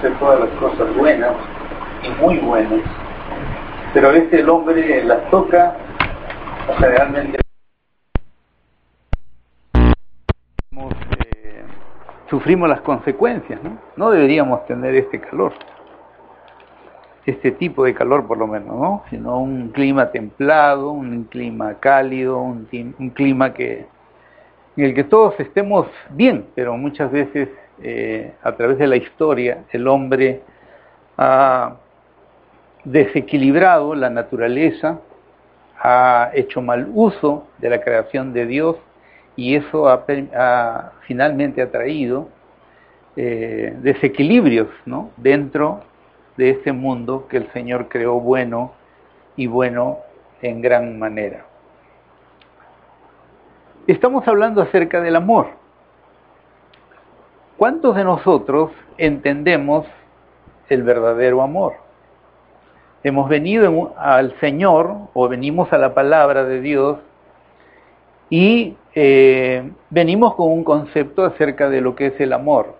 Hace todas las cosas buenas y muy buenas, pero a veces el hombre las toca, realmente eh, sufrimos las consecuencias, ¿no? No deberíamos tener este calor, este tipo de calor por lo menos, ¿no? Sino un clima templado, un clima cálido, un, un clima que en el que todos estemos bien, pero muchas veces eh, a través de la historia el hombre ha desequilibrado la naturaleza, ha hecho mal uso de la creación de Dios y eso ha, finalmente ha traído eh, desequilibrios dentro de este mundo que el Señor creó bueno y bueno en gran manera. Estamos hablando acerca del amor. ¿Cuántos de nosotros entendemos el verdadero amor? Hemos venido al Señor o venimos a la palabra de Dios y eh, venimos con un concepto acerca de lo que es el amor.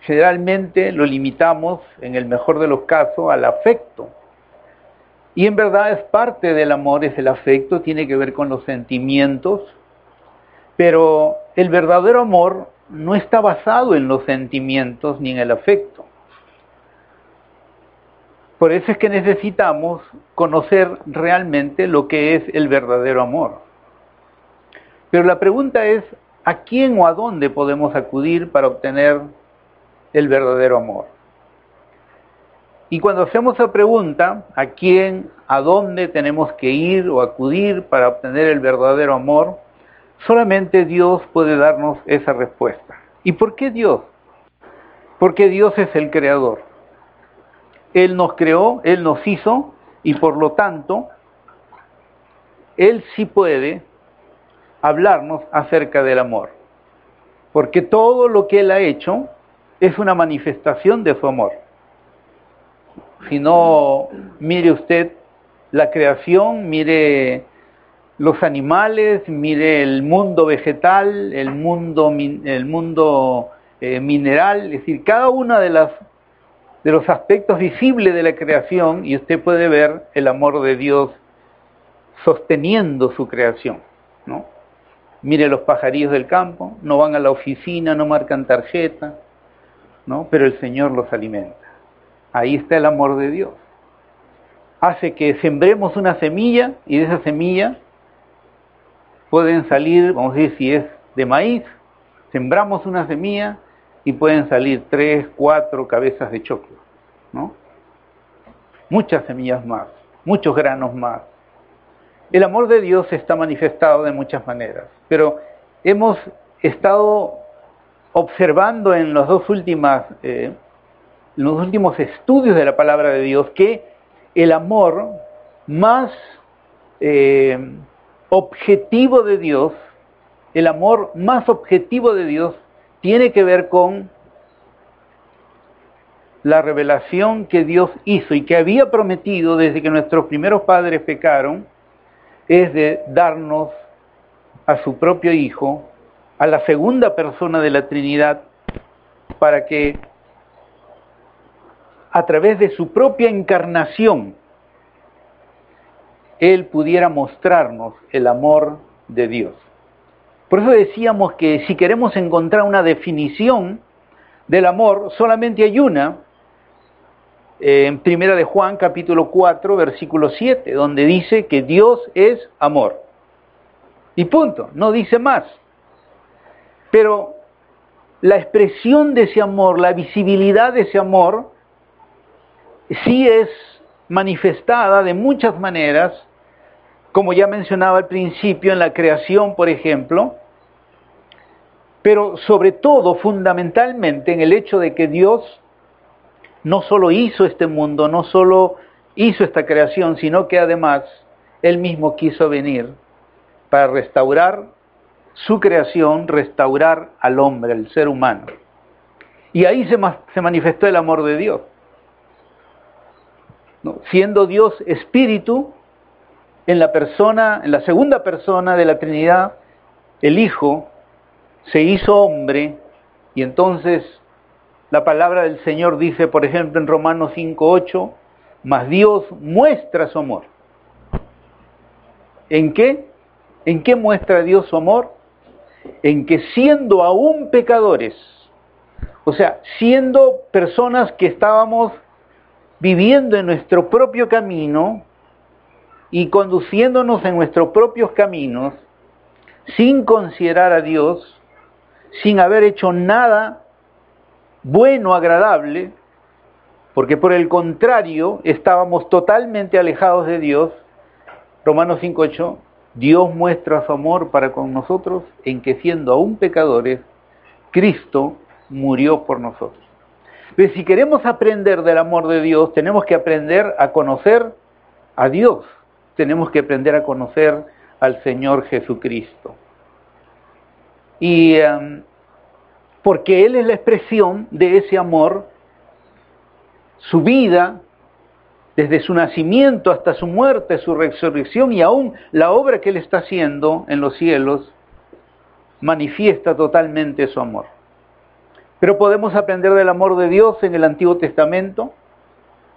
Generalmente lo limitamos, en el mejor de los casos, al afecto. Y en verdad es parte del amor, es el afecto, tiene que ver con los sentimientos, pero el verdadero amor no está basado en los sentimientos ni en el afecto. Por eso es que necesitamos conocer realmente lo que es el verdadero amor. Pero la pregunta es, ¿a quién o a dónde podemos acudir para obtener el verdadero amor? Y cuando hacemos la pregunta, ¿a quién, a dónde tenemos que ir o acudir para obtener el verdadero amor? Solamente Dios puede darnos esa respuesta. ¿Y por qué Dios? Porque Dios es el creador. Él nos creó, Él nos hizo y por lo tanto, Él sí puede hablarnos acerca del amor. Porque todo lo que Él ha hecho es una manifestación de su amor. Si no, mire usted la creación, mire los animales, mire el mundo vegetal, el mundo, el mundo eh, mineral, es decir, cada uno de, de los aspectos visibles de la creación y usted puede ver el amor de Dios sosteniendo su creación, ¿no? Mire los pajarillos del campo, no van a la oficina, no marcan tarjeta, ¿no? Pero el Señor los alimenta. Ahí está el amor de Dios. Hace que sembremos una semilla y de esa semilla pueden salir, vamos a decir, si es de maíz, sembramos una semilla y pueden salir tres, cuatro cabezas de choclo, ¿no? Muchas semillas más, muchos granos más. El amor de Dios está manifestado de muchas maneras, pero hemos estado observando en los dos últimas, eh, los últimos estudios de la palabra de Dios que el amor más eh, objetivo de Dios, el amor más objetivo de Dios, tiene que ver con la revelación que Dios hizo y que había prometido desde que nuestros primeros padres pecaron, es de darnos a su propio Hijo, a la segunda persona de la Trinidad, para que a través de su propia encarnación él pudiera mostrarnos el amor de Dios. Por eso decíamos que si queremos encontrar una definición del amor, solamente hay una, eh, en Primera de Juan capítulo 4, versículo 7, donde dice que Dios es amor. Y punto, no dice más. Pero la expresión de ese amor, la visibilidad de ese amor, sí es manifestada de muchas maneras como ya mencionaba al principio, en la creación, por ejemplo, pero sobre todo, fundamentalmente, en el hecho de que Dios no solo hizo este mundo, no solo hizo esta creación, sino que además Él mismo quiso venir para restaurar su creación, restaurar al hombre, al ser humano. Y ahí se, se manifestó el amor de Dios. Siendo Dios espíritu, en la persona, en la segunda persona de la Trinidad, el Hijo se hizo hombre y entonces la palabra del Señor dice, por ejemplo, en Romanos 5.8, mas Dios muestra su amor. ¿En qué? ¿En qué muestra Dios su amor? En que siendo aún pecadores, o sea, siendo personas que estábamos viviendo en nuestro propio camino y conduciéndonos en nuestros propios caminos, sin considerar a Dios, sin haber hecho nada bueno, agradable, porque por el contrario estábamos totalmente alejados de Dios. Romanos 5.8, Dios muestra su amor para con nosotros en que siendo aún pecadores, Cristo murió por nosotros. Pero si queremos aprender del amor de Dios, tenemos que aprender a conocer a Dios, tenemos que aprender a conocer al Señor Jesucristo. Y em, porque Él es la expresión de ese amor, su vida, desde su nacimiento hasta su muerte, su resurrección y aún la obra que Él está haciendo en los cielos, manifiesta totalmente su amor. Pero podemos aprender del amor de Dios en el Antiguo Testamento,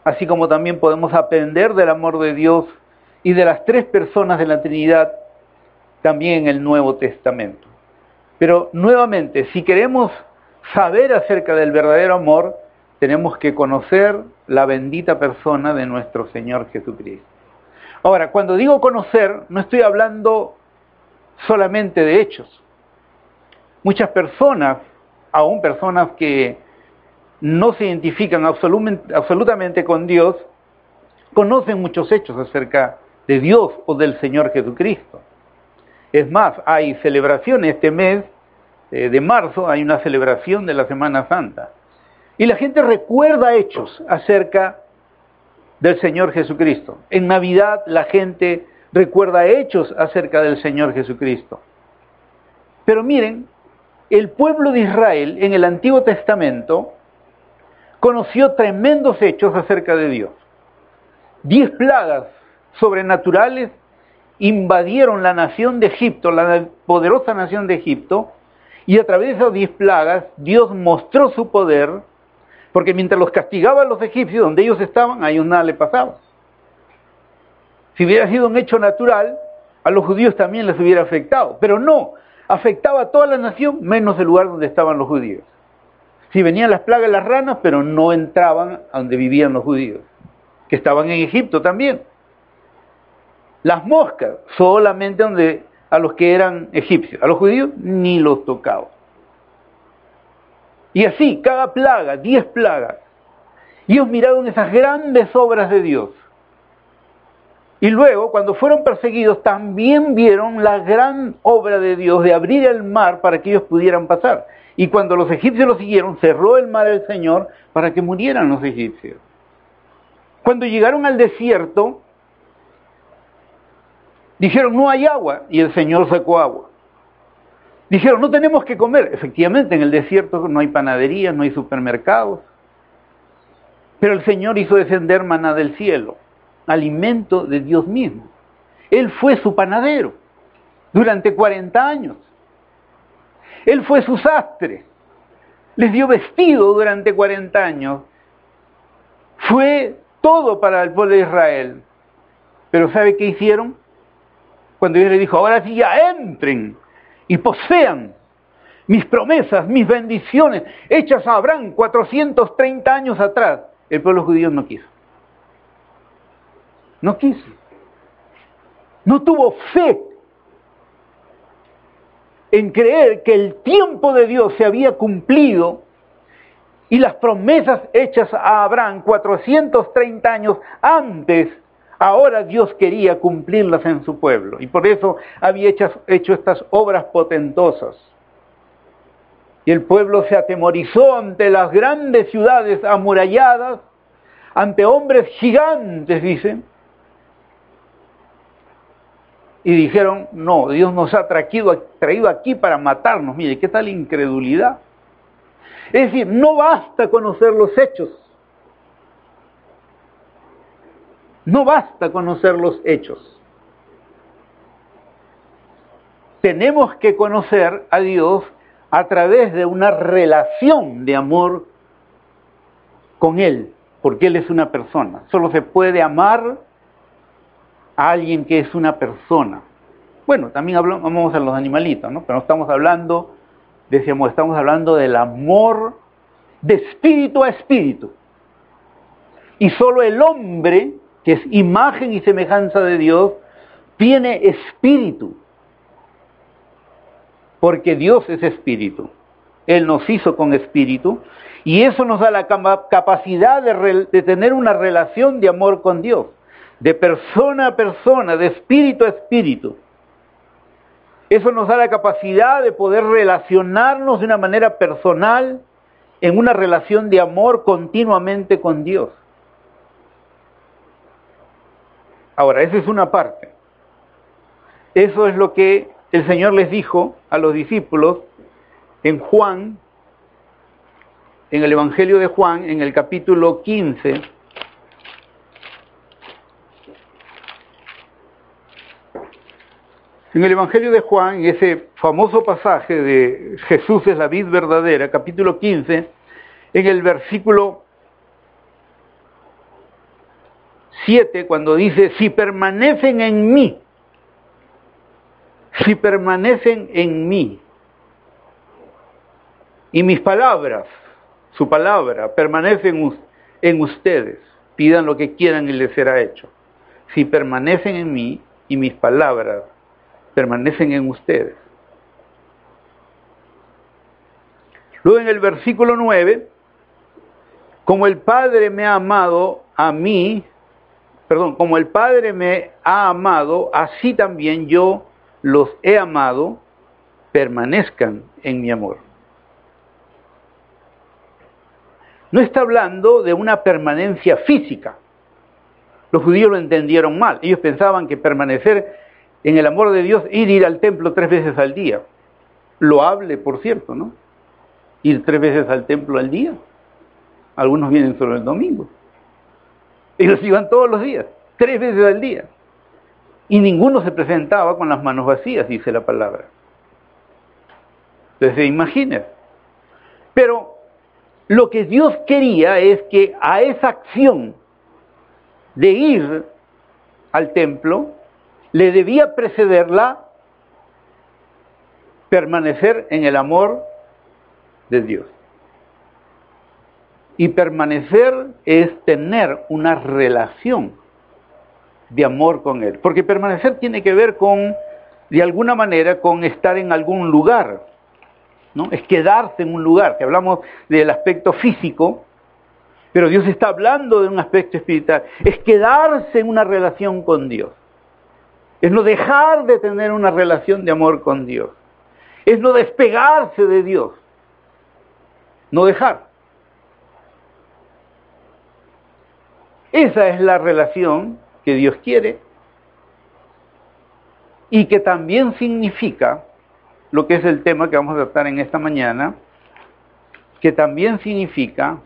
así como también podemos aprender del amor de Dios y de las tres personas de la Trinidad también el Nuevo Testamento. Pero nuevamente, si queremos saber acerca del verdadero amor, tenemos que conocer la bendita persona de nuestro Señor Jesucristo. Ahora, cuando digo conocer, no estoy hablando solamente de hechos. Muchas personas, aún personas que no se identifican absolutamente con Dios, conocen muchos hechos acerca de Dios o del Señor Jesucristo. Es más, hay celebraciones este mes eh, de marzo, hay una celebración de la Semana Santa. Y la gente recuerda hechos acerca del Señor Jesucristo. En Navidad la gente recuerda hechos acerca del Señor Jesucristo. Pero miren, el pueblo de Israel en el Antiguo Testamento conoció tremendos hechos acerca de Dios. Diez plagas sobrenaturales invadieron la nación de Egipto, la poderosa nación de Egipto, y a través de esas diez plagas Dios mostró su poder, porque mientras los castigaban los egipcios, donde ellos estaban, a ellos nada le pasaba. Si hubiera sido un hecho natural, a los judíos también les hubiera afectado, pero no, afectaba a toda la nación menos el lugar donde estaban los judíos. Si venían las plagas las ranas, pero no entraban a donde vivían los judíos, que estaban en Egipto también. Las moscas, solamente donde a los que eran egipcios, a los judíos ni los tocaba. Y así, cada plaga, diez plagas. Ellos miraron esas grandes obras de Dios. Y luego, cuando fueron perseguidos, también vieron la gran obra de Dios de abrir el mar para que ellos pudieran pasar. Y cuando los egipcios lo siguieron, cerró el mar el Señor para que murieran los egipcios. Cuando llegaron al desierto, Dijeron, no hay agua, y el Señor sacó agua. Dijeron, no tenemos que comer. Efectivamente, en el desierto no hay panaderías, no hay supermercados. Pero el Señor hizo descender maná del cielo, alimento de Dios mismo. Él fue su panadero durante 40 años. Él fue su sastre. Les dio vestido durante 40 años. Fue todo para el pueblo de Israel. Pero ¿sabe qué hicieron? Cuando Dios le dijo, ahora sí ya entren y posean mis promesas, mis bendiciones, hechas a Abraham 430 años atrás, el pueblo judío no quiso. No quiso. No tuvo fe en creer que el tiempo de Dios se había cumplido y las promesas hechas a Abraham 430 años antes Ahora Dios quería cumplirlas en su pueblo y por eso había hecho, estas obras potentosas. Y el pueblo se atemorizó ante las grandes ciudades amuralladas, ante hombres gigantes, dicen. Y dijeron, no, Dios nos ha traído, traído aquí para matarnos. Mire, ¿qué tal incredulidad? Es decir, no basta conocer los hechos. No basta conocer los hechos. Tenemos que conocer a Dios a través de una relación de amor con Él, porque Él es una persona. Solo se puede amar a alguien que es una persona. Bueno, también hablamos a los animalitos, ¿no? Pero no estamos hablando, decíamos, estamos hablando del amor de espíritu a espíritu. Y solo el hombre, que es imagen y semejanza de Dios, tiene espíritu porque Dios es espíritu. Él nos hizo con espíritu y eso nos da la capacidad de, tener una relación de amor con Dios, de persona a persona, de espíritu a espíritu. Eso nos da la capacidad de poder relacionarnos de una manera personal en una relación de amor continuamente con Dios. Ahora, esa es una parte. Eso es lo que el Señor les dijo a los discípulos en Juan, en el Evangelio de Juan, en el capítulo 15, En el Evangelio de Juan, en ese famoso pasaje de Jesús es la vid verdadera, capítulo 15, en el versículo 7, cuando dice, si permanecen en mí si permanecen en mí y mis palabras, su palabra, permanecen en ustedes, pidan lo que quieran y les será hecho. Si permanecen en mí y mis palabras permanecen en ustedes. Luego en el versículo 9, como el Padre me ha amado a mí, perdón, como el Padre me ha amado, así también yo los he amado, permanezcan en mi amor. No está hablando de una permanencia física. Los judíos lo entendieron mal. Ellos pensaban que permanecer en el amor de Dios ir ir al templo tres veces al día. Lo hable, por cierto, ¿no? Ir tres veces al templo al día. Algunos vienen solo el domingo. Ellos iban todos los días, tres veces al día. Y ninguno se presentaba con las manos vacías, dice la palabra. Entonces, imagínense. Pero lo que Dios quería es que a esa acción de ir al templo le debía precederla permanecer en el amor de Dios. Y permanecer es tener una relación de amor con Él. Porque permanecer tiene que ver con, de alguna manera, con estar en algún lugar. ¿no? Es quedarse en un lugar. Que hablamos del aspecto físico, pero Dios está hablando de un aspecto espiritual. Es quedarse en una relación con Dios. Es no dejar de tener una relación de amor con Dios. Es no despegarse de Dios. No dejar. Esa es la relación que Dios quiere y que también significa lo que es el tema que vamos a tratar en esta mañana, que también significa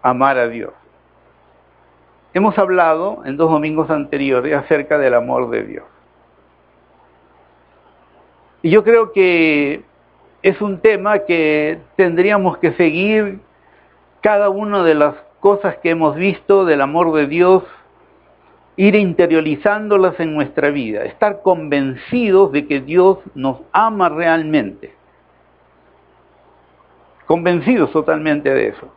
amar a Dios. Hemos hablado en dos domingos anteriores acerca del amor de Dios. Y yo creo que es un tema que tendríamos que seguir cada una de las cosas que hemos visto del amor de Dios ir interiorizándolas en nuestra vida, estar convencidos de que Dios nos ama realmente, convencidos totalmente de eso.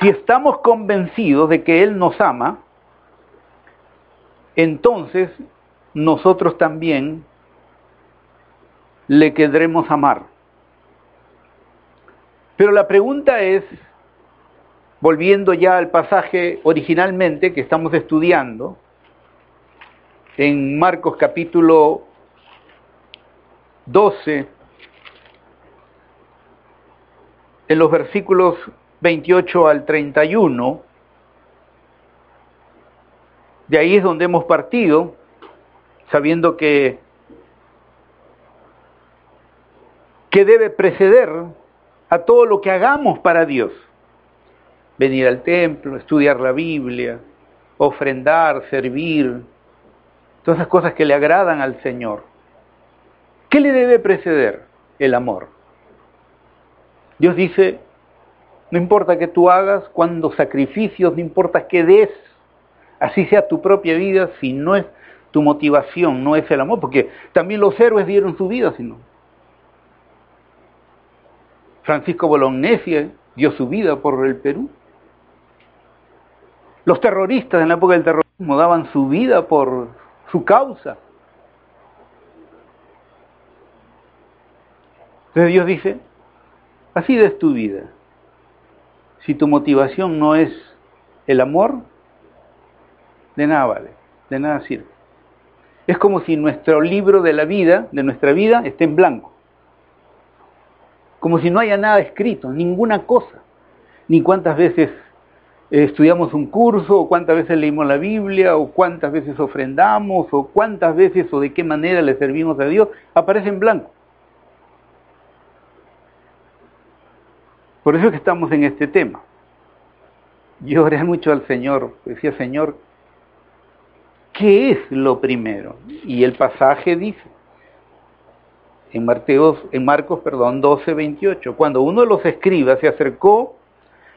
Si estamos convencidos de que Él nos ama, entonces nosotros también le querremos amar. Pero la pregunta es, volviendo ya al pasaje originalmente que estamos estudiando, en Marcos capítulo 12, en los versículos 28 al 31, de ahí es donde hemos partido, sabiendo que, que debe preceder a todo lo que hagamos para Dios. Venir al templo, estudiar la Biblia, ofrendar, servir, todas esas cosas que le agradan al Señor. ¿Qué le debe preceder? El amor. Dios dice, no importa que tú hagas, cuando sacrificios, no importa que des, así sea tu propia vida, si no es tu motivación, no es el amor, porque también los héroes dieron su vida, sino. Francisco Bolognesi dio su vida por el Perú. Los terroristas en la época del terrorismo daban su vida por su causa. Entonces Dios dice, así des tu vida. Si tu motivación no es el amor, de nada vale, de nada sirve. Es como si nuestro libro de la vida, de nuestra vida, esté en blanco. Como si no haya nada escrito, ninguna cosa. Ni cuántas veces estudiamos un curso, o cuántas veces leímos la Biblia, o cuántas veces ofrendamos, o cuántas veces o de qué manera le servimos a Dios, aparece en blanco. Por eso es que estamos en este tema. Yo oré mucho al Señor, decía Señor, ¿qué es lo primero? Y el pasaje dice, en, en Marcos perdón, 12, 28, cuando uno de los escribas se acercó,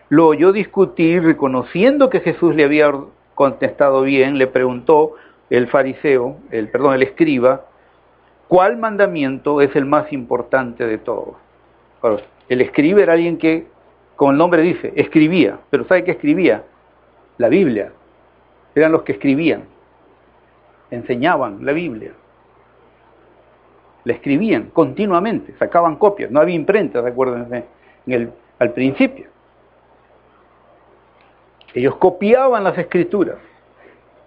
lo oyó discutir, reconociendo que Jesús le había contestado bien, le preguntó el fariseo, el perdón, el escriba, ¿cuál mandamiento es el más importante de todos? El escriba era alguien que, como el nombre dice, escribía. Pero ¿sabe qué escribía? La Biblia. Eran los que escribían. Enseñaban la Biblia. La escribían continuamente, sacaban copias. No había imprenta, recuerden, en el, al principio. Ellos copiaban las escrituras.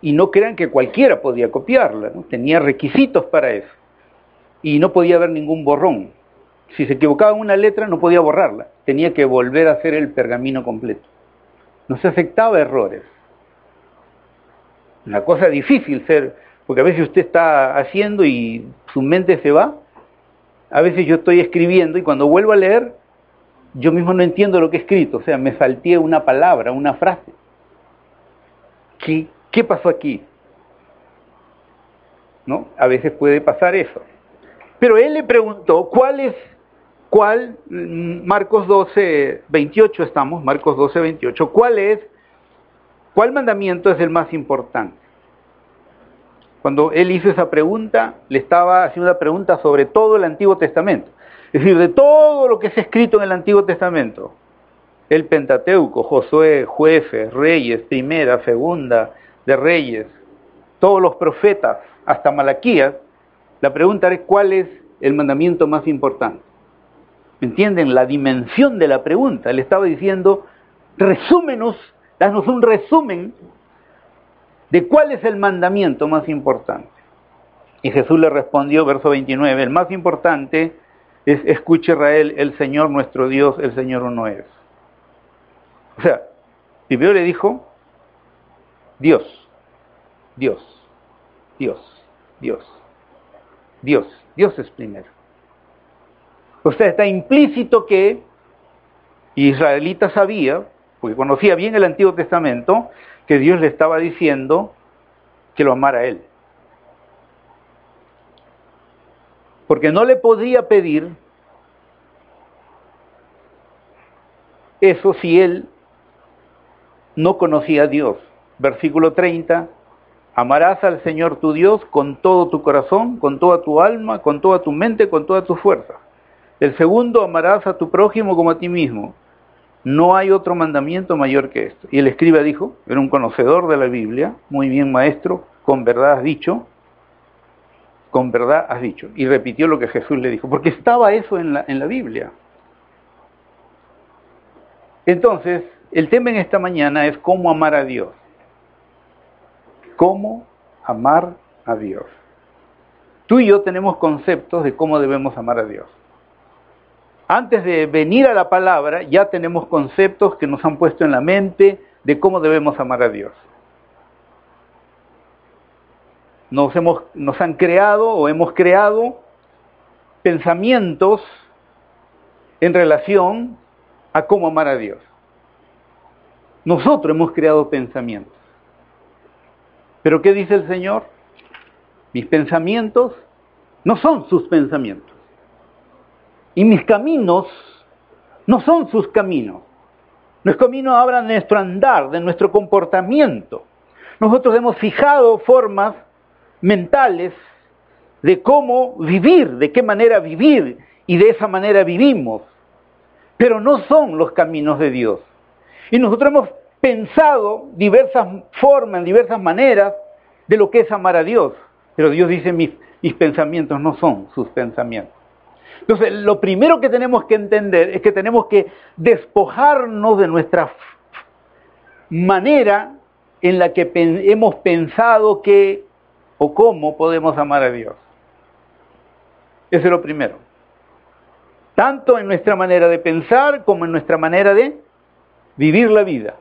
Y no crean que cualquiera podía copiarla, tenía requisitos para eso. Y no podía haber ningún borrón. Si se equivocaba una letra no podía borrarla, tenía que volver a hacer el pergamino completo. No se aceptaba errores. Una cosa difícil ser, porque a veces usted está haciendo y su mente se va. A veces yo estoy escribiendo y cuando vuelvo a leer, yo mismo no entiendo lo que he escrito, o sea, me salté una palabra, una frase. ¿Qué, pasó aquí? ¿No? A veces puede pasar eso. Pero él le preguntó, ¿cuál es ¿Cuál, mm, Marcos 12, 28 estamos, Marcos 12, 28, cuál es, cuál mandamiento es el más importante? Cuando él hizo esa pregunta, le estaba haciendo una pregunta sobre todo el Antiguo Testamento. Es decir, de todo lo que ha escrito en el Antiguo Testamento, el Pentateuco, Josué, jueces, reyes, primera, segunda de reyes, todos los profetas, hasta Malaquías, la pregunta es cuál es el mandamiento más importante. ¿Me entienden? La dimensión de la pregunta. Le estaba diciendo, resúmenos, danos un resumen de cuál es el mandamiento más importante. Y Jesús le respondió, verso 29, el más importante es, escuche Israel, el Señor nuestro Dios, el Señor uno es. O sea, primero le dijo, Dios, Dios, Dios, Dios, Dios, Dios es primero. O sea, está implícito que Israelita sabía, porque conocía bien el Antiguo Testamento, que Dios le estaba diciendo que lo amara a él. Porque no le podía pedir eso si él no conocía a Dios. Versículo 30, amarás al Señor tu Dios con todo tu corazón, con toda tu alma, con toda tu mente, con toda tu fuerza. El segundo, amarás a tu prójimo como a ti mismo. No hay otro mandamiento mayor que esto. Y el escriba dijo, era un conocedor de la Biblia, muy bien maestro, con verdad has dicho, con verdad has dicho. Y repitió lo que Jesús le dijo, porque estaba eso en la, en la Biblia. Entonces, el tema en esta mañana es cómo amar a Dios. ¿Cómo amar a Dios? Tú y yo tenemos conceptos de cómo debemos amar a Dios. antes de venir a la palabra, ya tenemos conceptos que nos han puesto en la mente de cómo debemos amar a Dios. Nos, hemos, nos han creado o hemos creado pensamientos en relación a cómo amar a Dios. Nosotros hemos creado pensamientos. Pero ¿qué dice el Señor? Mis pensamientos no son sus pensamientos. Y mis caminos no son sus caminos. Nuestro camino habla de nuestro andar, de nuestro comportamiento. Nosotros hemos fijado formas mentales de cómo vivir, de qué manera vivir, y de esa manera vivimos. Pero no son los caminos de Dios. Y nosotros hemos pensado diversas formas, diversas maneras de lo que es amar a Dios. Pero Dios dice, mis, mis pensamientos no son sus pensamientos. Entonces, lo primero que tenemos que entender es que tenemos que despojarnos de nuestra manera en la que hemos pensado que o cómo podemos amar a Dios. Eso es lo primero. Tanto en nuestra manera de pensar como en nuestra manera de vivir la vida.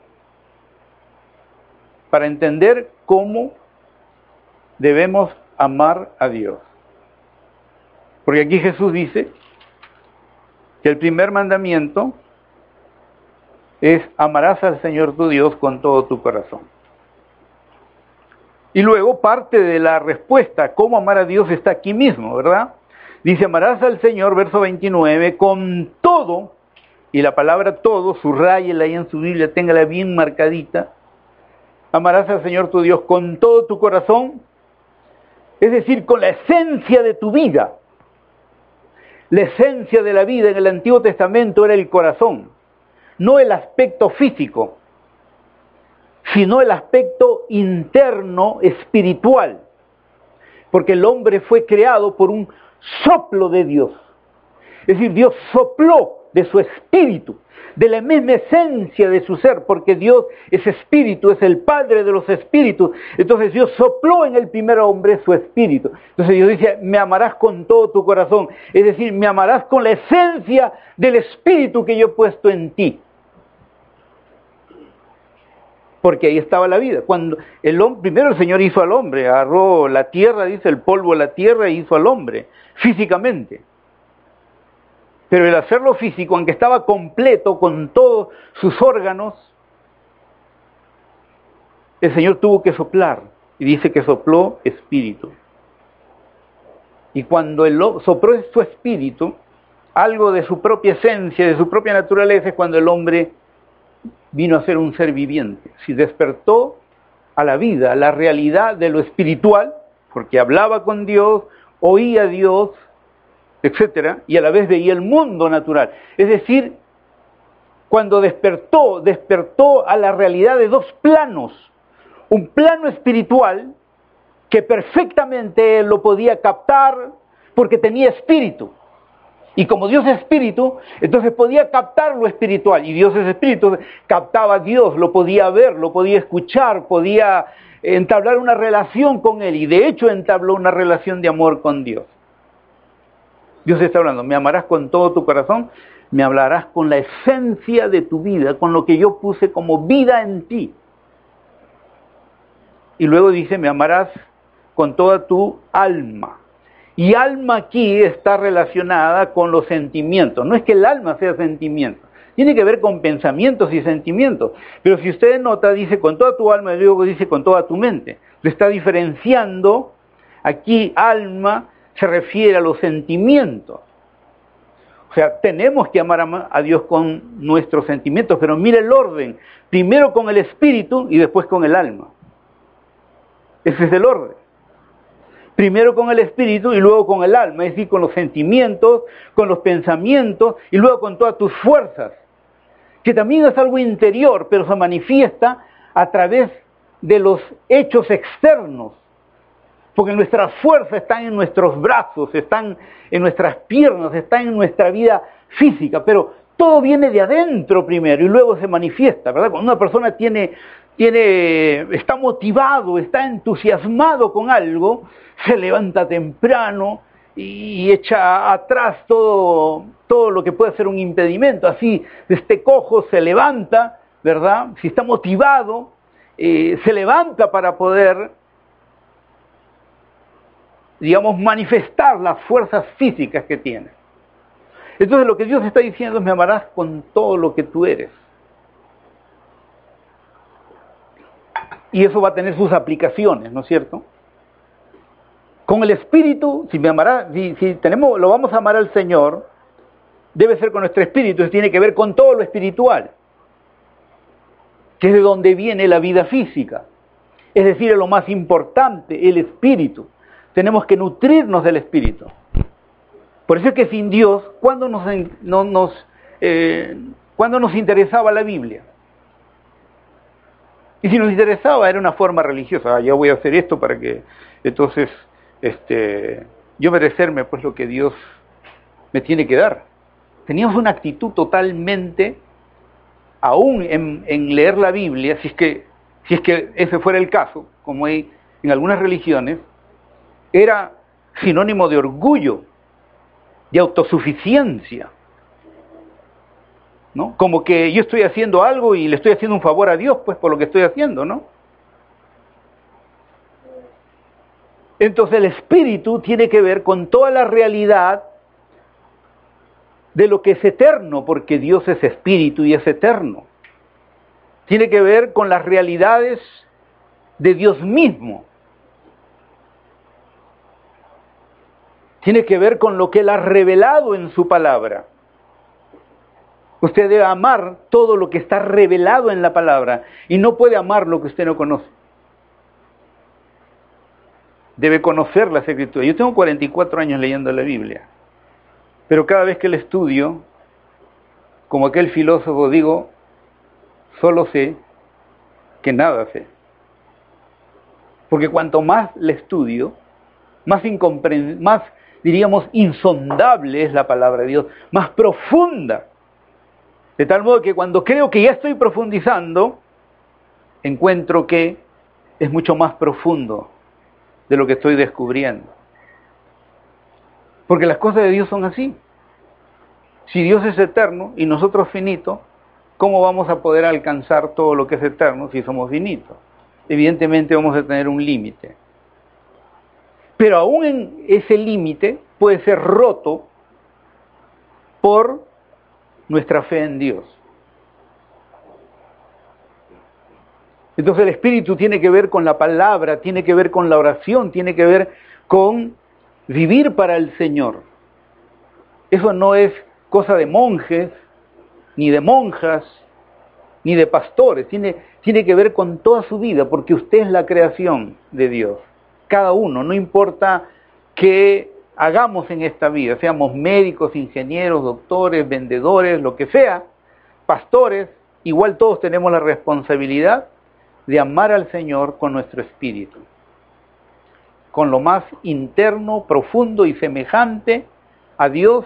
Para entender cómo debemos amar a Dios. Porque aquí Jesús dice que el primer mandamiento es amarás al Señor tu Dios con todo tu corazón. Y luego parte de la respuesta, cómo amar a Dios, está aquí mismo, ¿verdad? Dice, amarás al Señor, verso 29, con todo, y la palabra todo, subrayela ahí en su Biblia, téngala bien marcadita, amarás al Señor tu Dios con todo tu corazón, es decir, con la esencia de tu vida. La esencia de la vida en el Antiguo Testamento era el corazón, no el aspecto físico, sino el aspecto interno espiritual, porque el hombre fue creado por un soplo de Dios. Es decir, Dios sopló de su espíritu, de la misma esencia de su ser, porque Dios es espíritu, es el Padre de los espíritus. Entonces Dios sopló en el primer hombre su espíritu. Entonces Dios dice, me amarás con todo tu corazón. Es decir, me amarás con la esencia del espíritu que yo he puesto en ti. Porque ahí estaba la vida. Cuando el primero el Señor hizo al hombre, agarró la tierra, dice el polvo de la tierra, e hizo al hombre, físicamente. Pero el hacerlo físico, aunque estaba completo con todos sus órganos, el Señor tuvo que soplar. Y dice que sopló espíritu. Y cuando él sopló su espíritu, algo de su propia esencia, de su propia naturaleza, es cuando el hombre vino a ser un ser viviente. Si despertó a la vida, a la realidad de lo espiritual, porque hablaba con Dios, oía a Dios, etcétera, y a la vez veía el mundo natural. Es decir, cuando despertó, despertó a la realidad de dos planos. Un plano espiritual que perfectamente lo podía captar porque tenía espíritu. Y como Dios es espíritu, entonces podía captar lo espiritual. Y Dios es espíritu, captaba a Dios, lo podía ver, lo podía escuchar, podía entablar una relación con Él. Y de hecho entabló una relación de amor con Dios. Dios está hablando, me amarás con todo tu corazón, me hablarás con la esencia de tu vida, con lo que yo puse como vida en ti. Y luego dice, me amarás con toda tu alma. Y alma aquí está relacionada con los sentimientos. No es que el alma sea sentimiento, tiene que ver con pensamientos y sentimientos. Pero si usted nota, dice con toda tu alma y luego dice con toda tu mente. Le está diferenciando aquí alma se refiere a los sentimientos. O sea, tenemos que amar a Dios con nuestros sentimientos, pero mire el orden. Primero con el espíritu y después con el alma. Ese es el orden. Primero con el espíritu y luego con el alma, es decir, con los sentimientos, con los pensamientos y luego con todas tus fuerzas. Que también es algo interior, pero se manifiesta a través de los hechos externos porque nuestras fuerzas están en nuestros brazos, están en nuestras piernas, están en nuestra vida física, pero todo viene de adentro primero y luego se manifiesta, ¿verdad? Cuando una persona tiene, tiene, está motivado, está entusiasmado con algo, se levanta temprano, y echa atrás todo, todo lo que puede ser un impedimento. Así, este cojo se levanta, ¿verdad? Si está motivado, eh, se levanta para poder, digamos, manifestar las fuerzas físicas que tiene. Entonces lo que Dios está diciendo es me amarás con todo lo que tú eres. Y eso va a tener sus aplicaciones, ¿no es cierto? Con el espíritu, si me amará, si, tenemos, lo vamos a amar al Señor, debe ser con nuestro espíritu, eso tiene que ver con todo lo espiritual, que es de donde viene la vida física. Es decir, lo más importante, el espíritu. Tenemos que nutrirnos del espíritu. Por eso es que sin Dios, ¿cuándo nos, nos, eh, nos interesaba la Biblia? Y si nos interesaba era una forma religiosa, ah, yo voy a hacer esto para que entonces este, yo merecerme pues lo que Dios me tiene que dar. Teníamos una actitud totalmente, aún en, leer la Biblia, si es, que, si es que ese fuera el caso, como hay en algunas religiones, era sinónimo de orgullo, de autosuficiencia. ¿no? Como que yo estoy haciendo algo y le estoy haciendo un favor a Dios, pues, por lo que estoy haciendo, ¿no? Entonces el espíritu tiene que ver con toda la realidad de lo que es eterno, porque Dios es espíritu y es eterno. Tiene que ver con las realidades de Dios mismo. Tiene que ver con lo que Él ha revelado en su palabra. Usted debe amar todo lo que está revelado en la palabra y no puede amar lo que usted no conoce debe conocer las escrituras. Yo tengo 44 años leyendo la Biblia, pero cada vez que la estudio, como aquel filósofo digo, solo sé que nada sé. Porque cuanto más la estudio, más, más diríamos insondable es la palabra de Dios, más profunda. De tal modo que cuando creo que ya estoy profundizando, encuentro que es mucho más profundo de lo que estoy descubriendo. Porque las cosas de Dios son así. Si Dios es eterno y nosotros finitos, ¿cómo vamos a poder alcanzar todo lo que es eterno si somos finitos? Evidentemente vamos a tener un límite. Pero aún en ese límite puede ser roto por nuestra fe en Dios. Entonces el espíritu tiene que ver con la palabra, tiene que ver con la oración, tiene que ver con vivir para el Señor. Eso no es cosa de monjes, ni de monjas, ni de pastores, tiene, tiene que ver con toda su vida, porque usted es la creación de Dios. Cada uno, no importa qué hagamos en esta vida, seamos médicos, ingenieros, doctores, vendedores, lo que sea, pastores, igual todos tenemos la responsabilidad de amar al Señor con nuestro espíritu, con lo más interno, profundo y semejante a Dios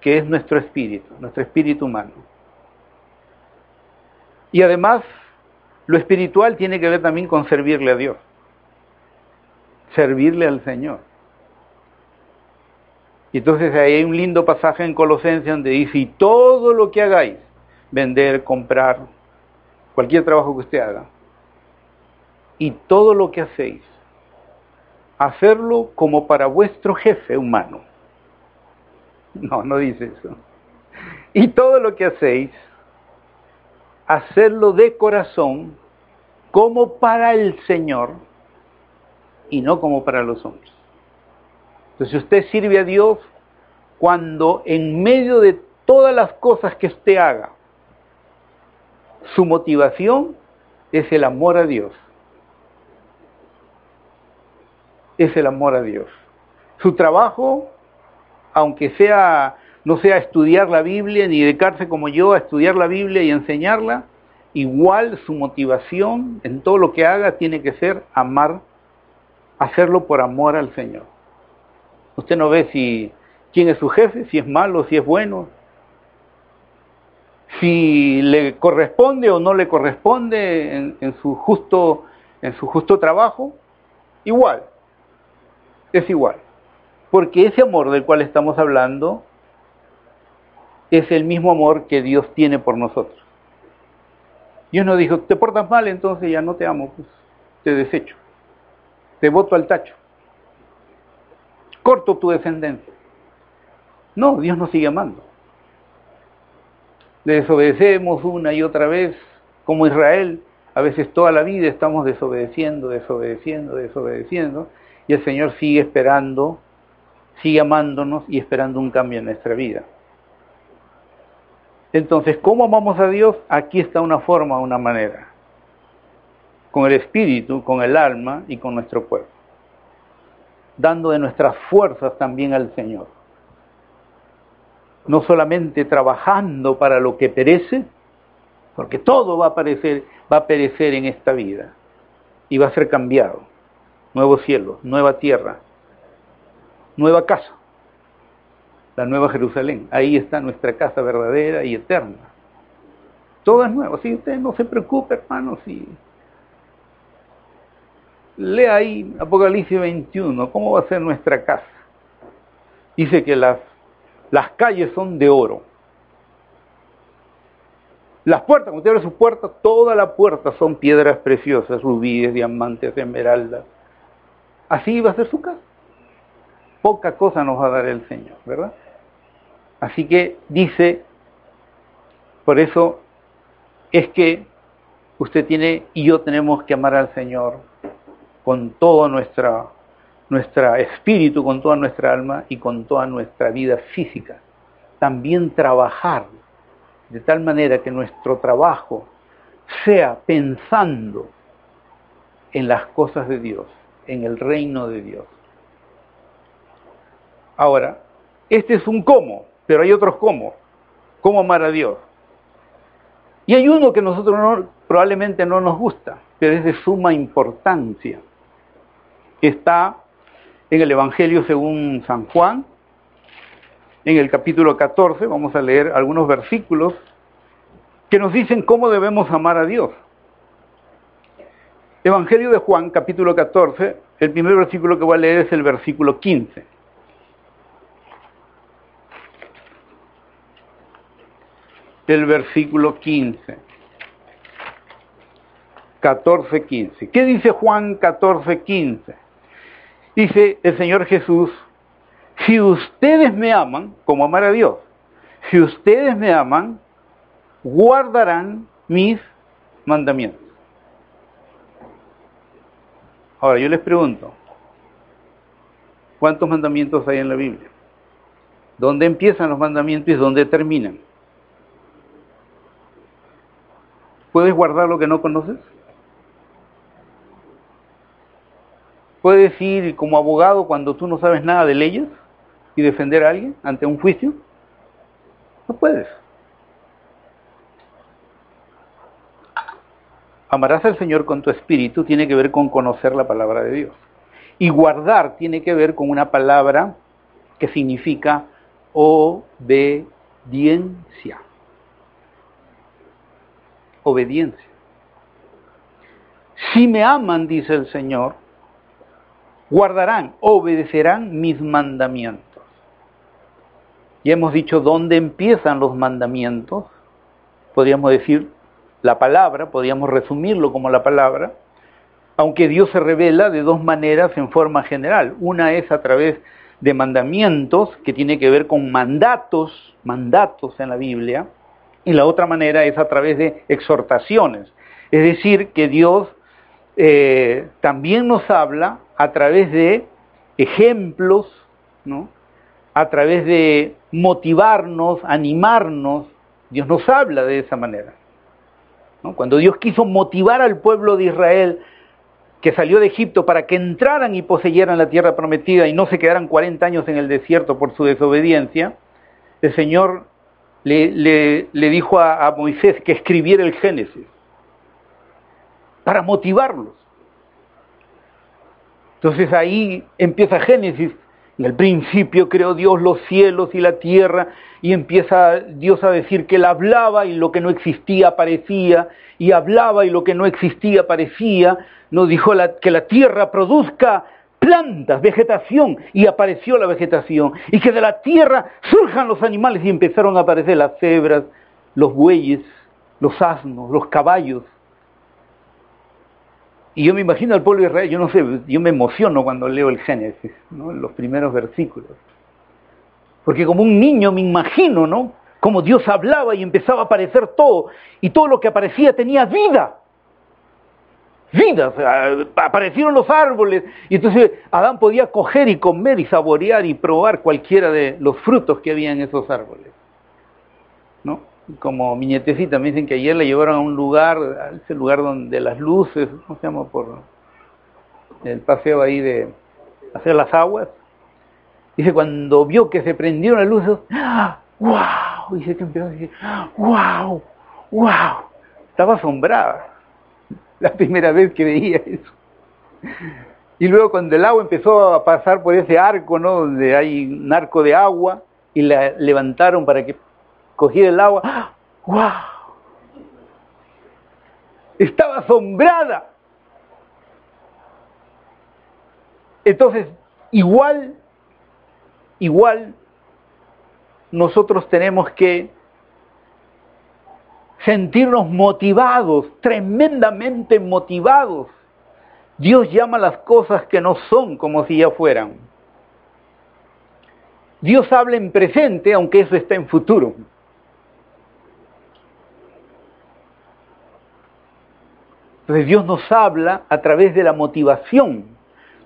que es nuestro espíritu, nuestro espíritu humano. Y además, lo espiritual tiene que ver también con servirle a Dios, servirle al Señor. Y entonces ahí hay un lindo pasaje en Colosenses donde dice, y todo lo que hagáis, vender, comprar, cualquier trabajo que usted haga, y todo lo que hacéis, hacerlo como para vuestro jefe humano. No, no dice eso. Y todo lo que hacéis, hacerlo de corazón como para el Señor y no como para los hombres. Entonces usted sirve a Dios cuando en medio de todas las cosas que usted haga, su motivación es el amor a Dios es el amor a Dios. Su trabajo, aunque sea no sea estudiar la Biblia ni dedicarse como yo a estudiar la Biblia y enseñarla, igual su motivación en todo lo que haga tiene que ser amar, hacerlo por amor al Señor. Usted no ve si quién es su jefe, si es malo, si es bueno, si le corresponde o no le corresponde en, su justo en su justo trabajo, igual es igual. Porque ese amor del cual estamos hablando es el mismo amor que Dios tiene por nosotros. Dios nos dijo, te portas mal, entonces ya no te amo, pues te desecho, te voto al tacho, corto tu descendencia. No, Dios nos sigue amando. Le desobedecemos una y otra vez, como Israel, a veces toda la vida estamos desobedeciendo, desobedeciendo, desobedeciendo, y el Señor sigue esperando, sigue amándonos y esperando un cambio en nuestra vida. Entonces, ¿cómo amamos a Dios? Aquí está una forma, una manera. Con el espíritu, con el alma y con nuestro cuerpo. Dando de nuestras fuerzas también al Señor. No solamente trabajando para lo que perece, porque todo va a, perecer, va a perecer en esta vida y va a ser cambiado. Nuevo cielo, nueva tierra, nueva casa la Nueva Jerusalén. Ahí está nuestra casa verdadera y eterna. Todo es nuevo. Si usted no se preocupe, hermano, si lea ahí Apocalipsis 21, ¿cómo va a ser nuestra casa? Dice que las, las calles son de oro. Las puertas, cuando usted abre su puerta, toda la puerta son piedras preciosas, rubíes, diamantes, esmeraldas. Así va a ser su casa. Poca cosa nos va a dar el Señor, ¿verdad? Así que dice, por eso es que usted tiene y yo tenemos que amar al Señor con todo nuestra, nuestra espíritu, con toda nuestra alma y con toda nuestra vida física. También trabajar de tal manera que nuestro trabajo sea pensando en las cosas de Dios, en el reino de Dios. Ahora, este es un cómo. Pero hay otros cómo. ¿Cómo amar a Dios? Y hay uno que nosotros probablemente no nos gusta, pero es de suma importancia. Está en el Evangelio según San Juan, en el capítulo 14, vamos a leer algunos versículos que nos dicen cómo debemos amar a Dios. Evangelio de Juan, capítulo 14, el primer versículo que voy a leer es el versículo 15. el versículo 15. 14, 15. ¿Qué dice Juan 14, 15? Dice el Señor Jesús, si ustedes me aman, como amar a Dios, si ustedes me aman, guardarán mis mandamientos. Ahora yo les pregunto, ¿cuántos mandamientos hay en la Biblia? ¿Dónde empiezan los mandamientos y dónde terminan? ¿Puedes guardar lo que no conoces? ¿Puedes ir como abogado cuando tú no sabes nada de leyes y defender a alguien ante un juicio? No puedes. Amarás al Señor con tu espíritu tiene que ver con conocer la palabra de Dios. Y guardar tiene que ver con una palabra que significa obediencia obediencia. Si me aman, dice el Señor, guardarán, obedecerán mis mandamientos. Y hemos dicho dónde empiezan los mandamientos. Podríamos decir la palabra, podríamos resumirlo como la palabra, aunque Dios se revela de dos maneras en forma general. Una es a través de mandamientos, que tiene que ver con mandatos, mandatos en la Biblia, y la otra manera es a través de exhortaciones. Es decir, que Dios eh, también nos habla a través de ejemplos, ¿no? a través de motivarnos, animarnos. Dios nos habla de esa manera. Cuando Dios quiso motivar al pueblo de Israel que salió de Egipto para que entraran y poseyeran la tierra prometida y no se quedaran 40 años en el desierto por su desobediencia, el Señor le, dijo a, a Moisés que escribiera el Génesis para motivarlos. Entonces ahí empieza Génesis. En el principio creó Dios los cielos y la tierra y empieza Dios a decir que él hablaba y lo que no existía aparecía y hablaba y lo que no existía aparecía. No dijo que la tierra produzca plantas, vegetación, y apareció la vegetación, y que de la tierra surjan los animales y empezaron a aparecer las cebras, los bueyes, los asnos, los caballos. Y yo me imagino al pueblo de Israel, yo no sé, yo me emociono cuando leo el Génesis, los primeros versículos. Porque como un niño me imagino, ¿no? Como Dios hablaba y empezaba a aparecer todo, y todo lo que aparecía tenía vida vida, aparecieron los árboles y entonces Adán podía coger y comer y saborear y probar cualquiera de los frutos que había en esos árboles. Como mi nietecita me dicen que ayer le llevaron a un lugar, a ese lugar donde las luces, ¿cómo se llama? Por el paseo ahí de hacer las aguas. Dice, cuando vio que se prendieron las luces, ¡wow! Dice que empezó a decir, ¡wow! ¡wow! Estaba asombrada la primera vez que veía eso. Y luego cuando el agua empezó a pasar por ese arco, ¿no? Donde hay un arco de agua, y la levantaron para que cogiera el agua. ¡Wow! Estaba asombrada. Entonces, igual, igual, nosotros tenemos que sentirnos motivados, tremendamente motivados. Dios llama las cosas que no son como si ya fueran. Dios habla en presente, aunque eso está en futuro. Entonces Dios nos habla a través de la motivación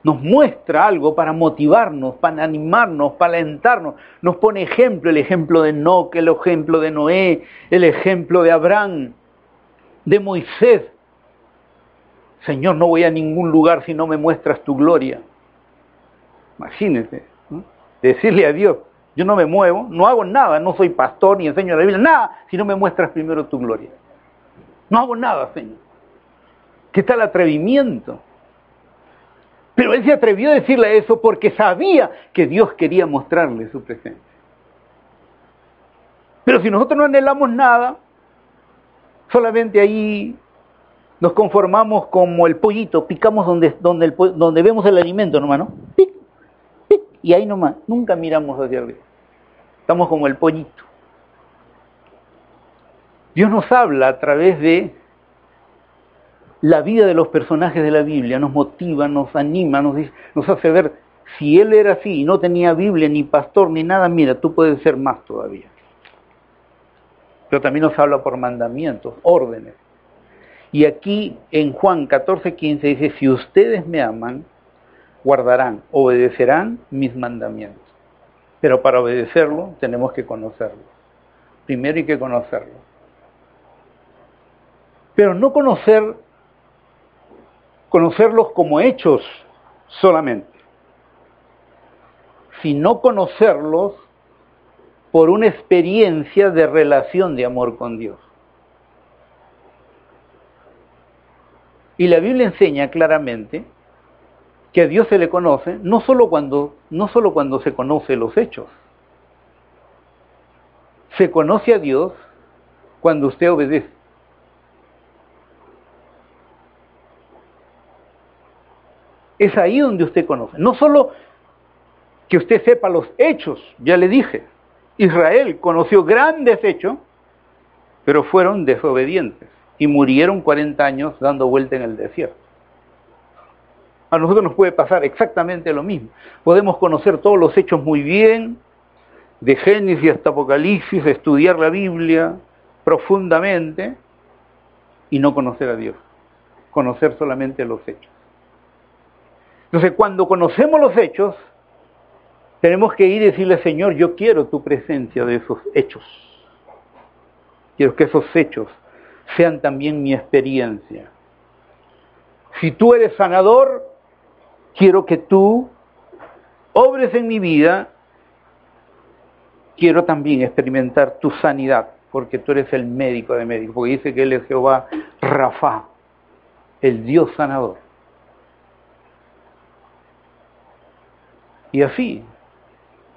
nos muestra algo para motivarnos, para animarnos, para alentarnos. Nos pone ejemplo, el ejemplo de Enoch, el ejemplo de Noé, el ejemplo de Abraham, de Moisés. Señor, no voy a ningún lugar si no me muestras tu gloria. Imagínese, decirle a Dios, yo no me muevo, no hago nada, no soy pastor ni enseño la Biblia, nada, si no me muestras primero tu gloria. No hago nada, Señor. ¿Qué tal atrevimiento? Pero él se atrevió a decirle eso porque sabía que Dios quería mostrarle su presencia. Pero si nosotros no anhelamos nada, solamente ahí nos conformamos como el pollito, picamos donde, donde, vemos el alimento nomás, ¿no? Pic, y ahí nomás, nunca miramos hacia arriba. Estamos como el pollito. Dios nos habla a través de la vida de los personajes de la Biblia, nos motiva, nos anima, nos, nos hace ver, si él era así y no tenía Biblia, ni pastor, ni nada, mira, tú puedes ser más todavía. Pero también nos habla por mandamientos, órdenes. Y aquí en Juan 14, 15 dice, si ustedes me aman, guardarán, obedecerán mis mandamientos. Pero para obedecerlo tenemos que conocerlo. Primero hay que conocerlo. Pero no conocer conocerlos como hechos solamente, sino conocerlos por una experiencia de relación de amor con Dios. Y la Biblia enseña claramente que a Dios se le conoce no solo cuando, no solo cuando se conoce los hechos. Se conoce a Dios cuando usted obedece. Es ahí donde usted conoce. No solo que usted sepa los hechos, ya le dije, Israel conoció grandes hechos, pero fueron desobedientes y murieron 40 años dando vuelta en el desierto. A nosotros nos puede pasar exactamente lo mismo. Podemos conocer todos los hechos muy bien, de Génesis hasta Apocalipsis, estudiar la Biblia profundamente y no conocer a Dios. Conocer solamente los hechos. Entonces, cuando conocemos los hechos, tenemos que ir y decirle, Señor, yo quiero tu presencia de esos hechos. Quiero que esos hechos sean también mi experiencia. Si tú eres sanador, quiero que tú obres en mi vida. Quiero también experimentar tu sanidad, porque tú eres el médico de médicos, porque dice que Él es Jehová Rafa, el Dios sanador. Y así,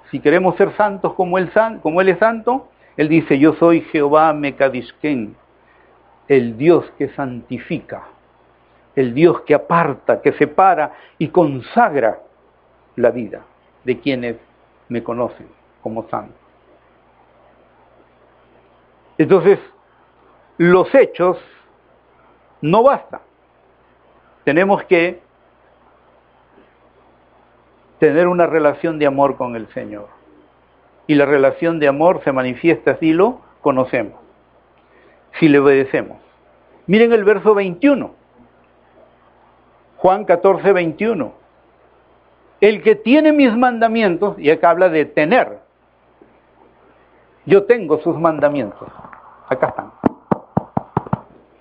si queremos ser santos como él, como es santo, él dice, yo soy Jehová Mekadishken, el Dios que santifica, el Dios que aparta, que separa y consagra la vida de quienes me conocen como santo. Entonces, los hechos no bastan. Tenemos que tener una relación de amor con el Señor. Y la relación de amor se manifiesta si lo conocemos, si le obedecemos. Miren el verso 21. Juan 14, 21. El que tiene mis mandamientos, y acá habla de tener, yo tengo sus mandamientos. Acá están.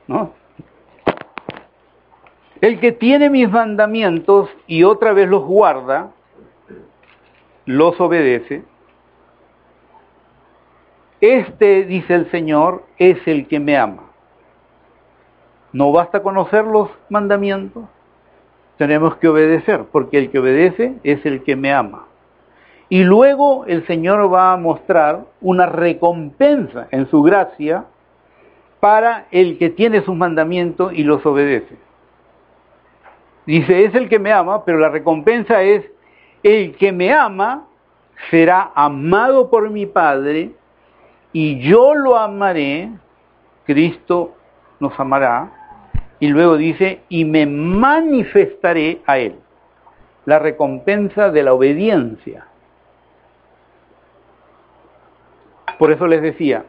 ¿No? El que tiene mis mandamientos y otra vez los guarda, los obedece, este, dice el Señor, es el que me ama. No basta conocer los mandamientos, tenemos que obedecer, porque el que obedece es el que me ama. Y luego el Señor va a mostrar una recompensa en su gracia para el que tiene sus mandamientos y los obedece. Dice, es el que me ama, pero la recompensa es, el que me ama será amado por mi Padre y yo lo amaré, Cristo nos amará, y luego dice, y me manifestaré a Él. La recompensa de la obediencia. Por eso les decía,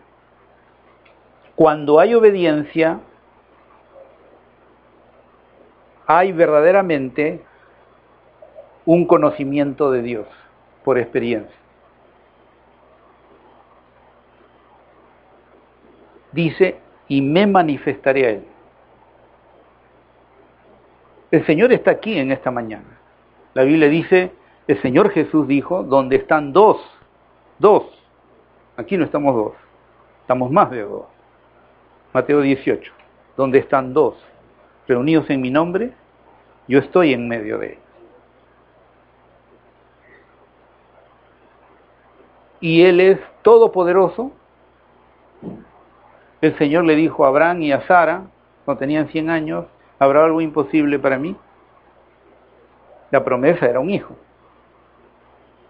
cuando hay obediencia, hay verdaderamente un conocimiento de Dios por experiencia. Dice, y me manifestaré a Él. El Señor está aquí en esta mañana. La Biblia dice, el Señor Jesús dijo, donde están dos, dos, aquí no estamos dos, estamos más de dos. Mateo 18, donde están dos reunidos en mi nombre, yo estoy en medio de ellos. Y Él es todopoderoso. El Señor le dijo a Abraham y a Sara, cuando tenían 100 años, ¿habrá algo imposible para mí? La promesa era un hijo.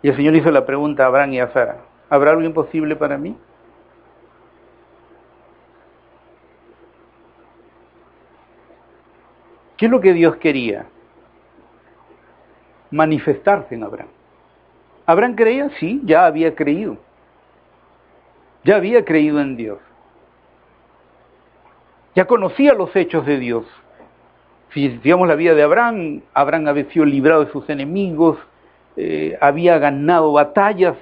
Y el Señor hizo la pregunta a Abraham y a Sara, ¿habrá algo imposible para mí? ¿Qué es lo que Dios quería? Manifestarse en Abraham. ¿Abraham creía? Sí, ya había creído. Ya había creído en Dios. Ya conocía los hechos de Dios. Si digamos la vida de Abraham, Abraham había sido librado de sus enemigos, eh, había ganado batallas.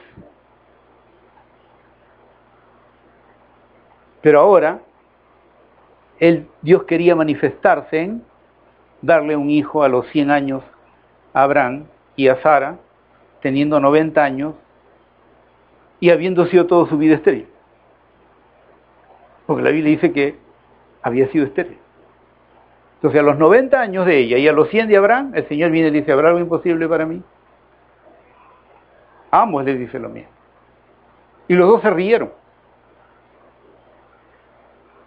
Pero ahora, él, Dios quería manifestarse en darle un hijo a los 100 años a Abraham y a Sara, teniendo 90 años y habiendo sido toda su vida estéril. Porque la Biblia dice que había sido estéril. Entonces a los 90 años de ella y a los 100 de Abraham, el Señor viene y dice, ¿habrá algo imposible para mí? Ambos le dice lo mismo. Y los dos se rieron.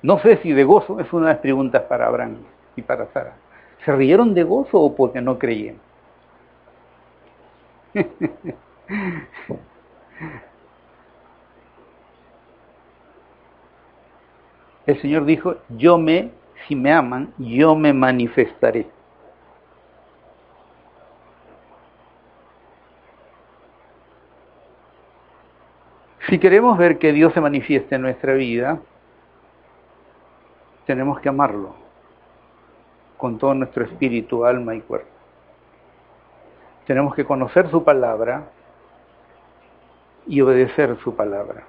No sé si de gozo es una de las preguntas para Abraham y para Sara. ¿Se rieron de gozo o porque no creían? El Señor dijo, yo me, si me aman, yo me manifestaré. Si queremos ver que Dios se manifieste en nuestra vida, tenemos que amarlo con todo nuestro espíritu, alma y cuerpo. Tenemos que conocer su palabra y obedecer su palabra.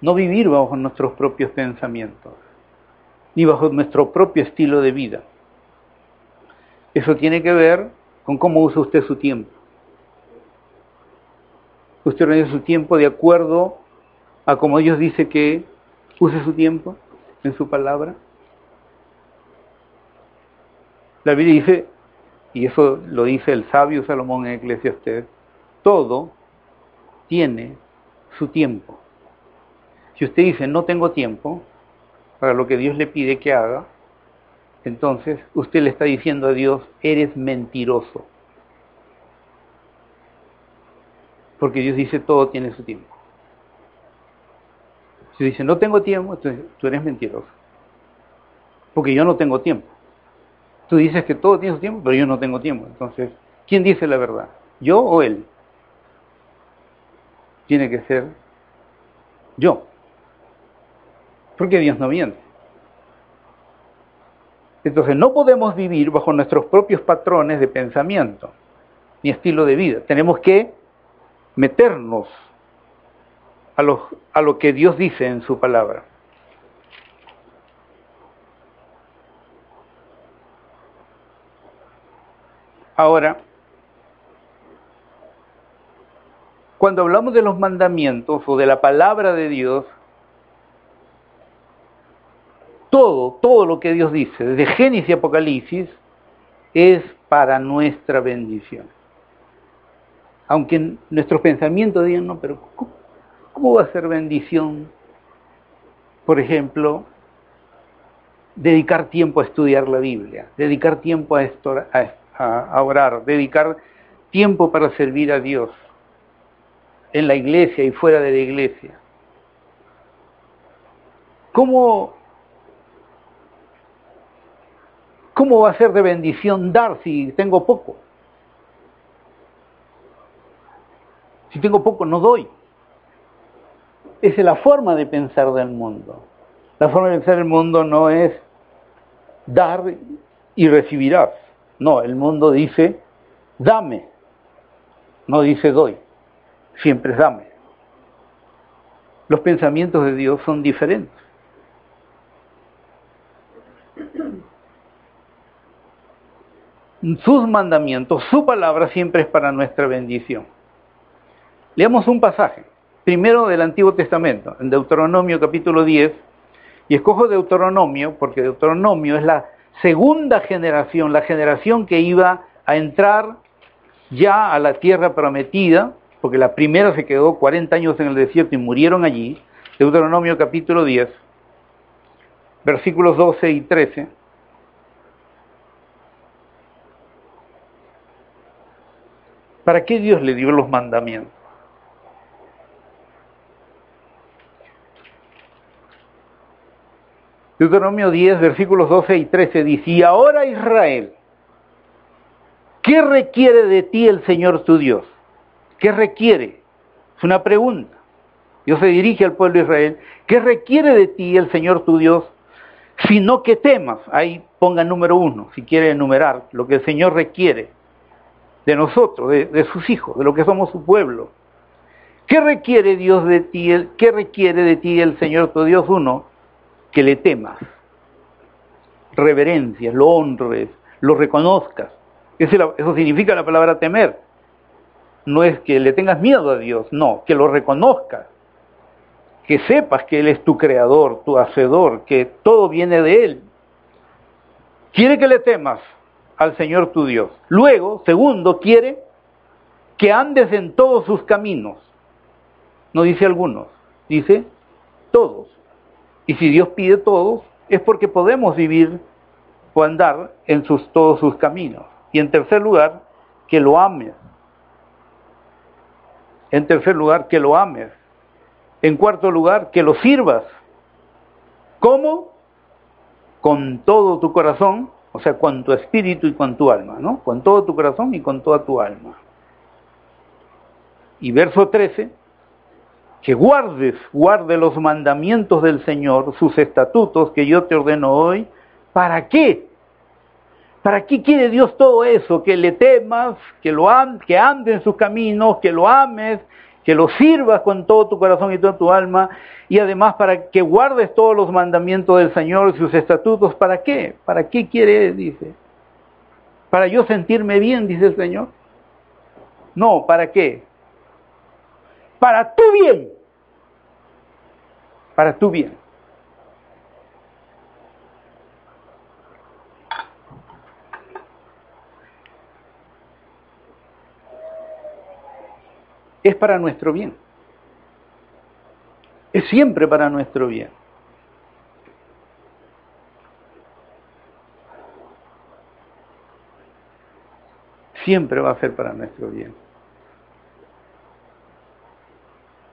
No vivir bajo nuestros propios pensamientos, ni bajo nuestro propio estilo de vida. Eso tiene que ver con cómo usa usted su tiempo. Usted organiza su tiempo de acuerdo a como Dios dice que use su tiempo en su palabra. La Biblia dice, y eso lo dice el sabio Salomón en Eclesiastes, todo tiene su tiempo. Si usted dice, no tengo tiempo para lo que Dios le pide que haga, entonces usted le está diciendo a Dios, eres mentiroso. Porque Dios dice, todo tiene su tiempo. Si dice, no tengo tiempo, entonces tú eres mentiroso. Porque yo no tengo tiempo. Tú dices que todo tiene su tiempo, pero yo no tengo tiempo. Entonces, ¿quién dice la verdad? ¿Yo o él? Tiene que ser yo. Porque Dios no miente. Entonces no podemos vivir bajo nuestros propios patrones de pensamiento ni estilo de vida. Tenemos que meternos a a lo que Dios dice en su palabra. Ahora, cuando hablamos de los mandamientos o de la palabra de Dios, todo, todo lo que Dios dice, desde Génesis y Apocalipsis, es para nuestra bendición. Aunque nuestros pensamientos digan, no, pero ¿cómo, va a ser bendición? Por ejemplo, dedicar tiempo a estudiar la Biblia, dedicar tiempo a, a orar, dedicar tiempo para servir a Dios en la iglesia y fuera de la iglesia. ¿Cómo ¿Cómo va a ser de bendición dar si tengo poco? Si tengo poco, no doy. Esa es la forma de pensar del mundo. La forma de pensar del mundo no es dar y recibirás. No, el mundo dice, dame. No dice doy. Siempre es dame. Los pensamientos de Dios son diferentes. sus mandamientos, su palabra siempre es para nuestra bendición. Leamos un pasaje, primero del Antiguo Testamento, en Deuteronomio capítulo 10, y escojo Deuteronomio porque Deuteronomio es la segunda generación, la generación que iba a entrar ya a la tierra prometida, porque la primera se quedó 40 años en el desierto y murieron allí, Deuteronomio capítulo 10, versículos 12 y 13. ¿Para qué Dios le dio los mandamientos? Deuteronomio 10, versículos 12 y 13 dice, y ahora Israel, ¿qué requiere de ti el Señor tu Dios? ¿Qué requiere? Es una pregunta. Dios se dirige al pueblo de Israel, ¿qué requiere de ti el Señor tu Dios? Sino que temas, ahí ponga número uno, si quiere enumerar lo que el Señor requiere de nosotros, de, sus hijos, de lo que somos su pueblo. ¿Qué requiere Dios de ti? ¿Qué requiere de ti el Señor tu Dios uno? Que le temas, reverencias, lo honres, lo reconozcas. Eso, significa la palabra temer. No es que le tengas miedo a Dios, no, que lo reconozcas. Que sepas que Él es tu creador, tu hacedor, que todo viene de Él. Quiere que le temas, al Señor tu Dios. Luego, segundo, quiere que andes en todos sus caminos. No dice algunos, dice todos. Y si Dios pide todos, es porque podemos vivir o andar en sus, todos sus caminos. Y en tercer lugar, que lo ames. En tercer lugar, que lo ames. En cuarto lugar, que lo sirvas. ¿Cómo? Con todo tu corazón o sea, con tu espíritu y con tu alma, ¿no? Con todo tu corazón y con toda tu alma. Y verso 13, que guardes, guarde los mandamientos del Señor, sus estatutos que yo te ordeno hoy. ¿Para qué? ¿Para qué quiere Dios todo eso? Que le temas, que, lo que ande en sus caminos, que lo ames, que lo sirvas con todo tu corazón y toda tu alma, y además para que guardes todos los mandamientos del Señor y sus estatutos. ¿Para qué? ¿Para qué quiere? Dice. ¿Para yo sentirme bien? Dice el Señor. No, ¿para qué? Para tu bien. Para tu bien. es para nuestro bien. Es siempre para nuestro bien. Siempre va a ser para nuestro bien.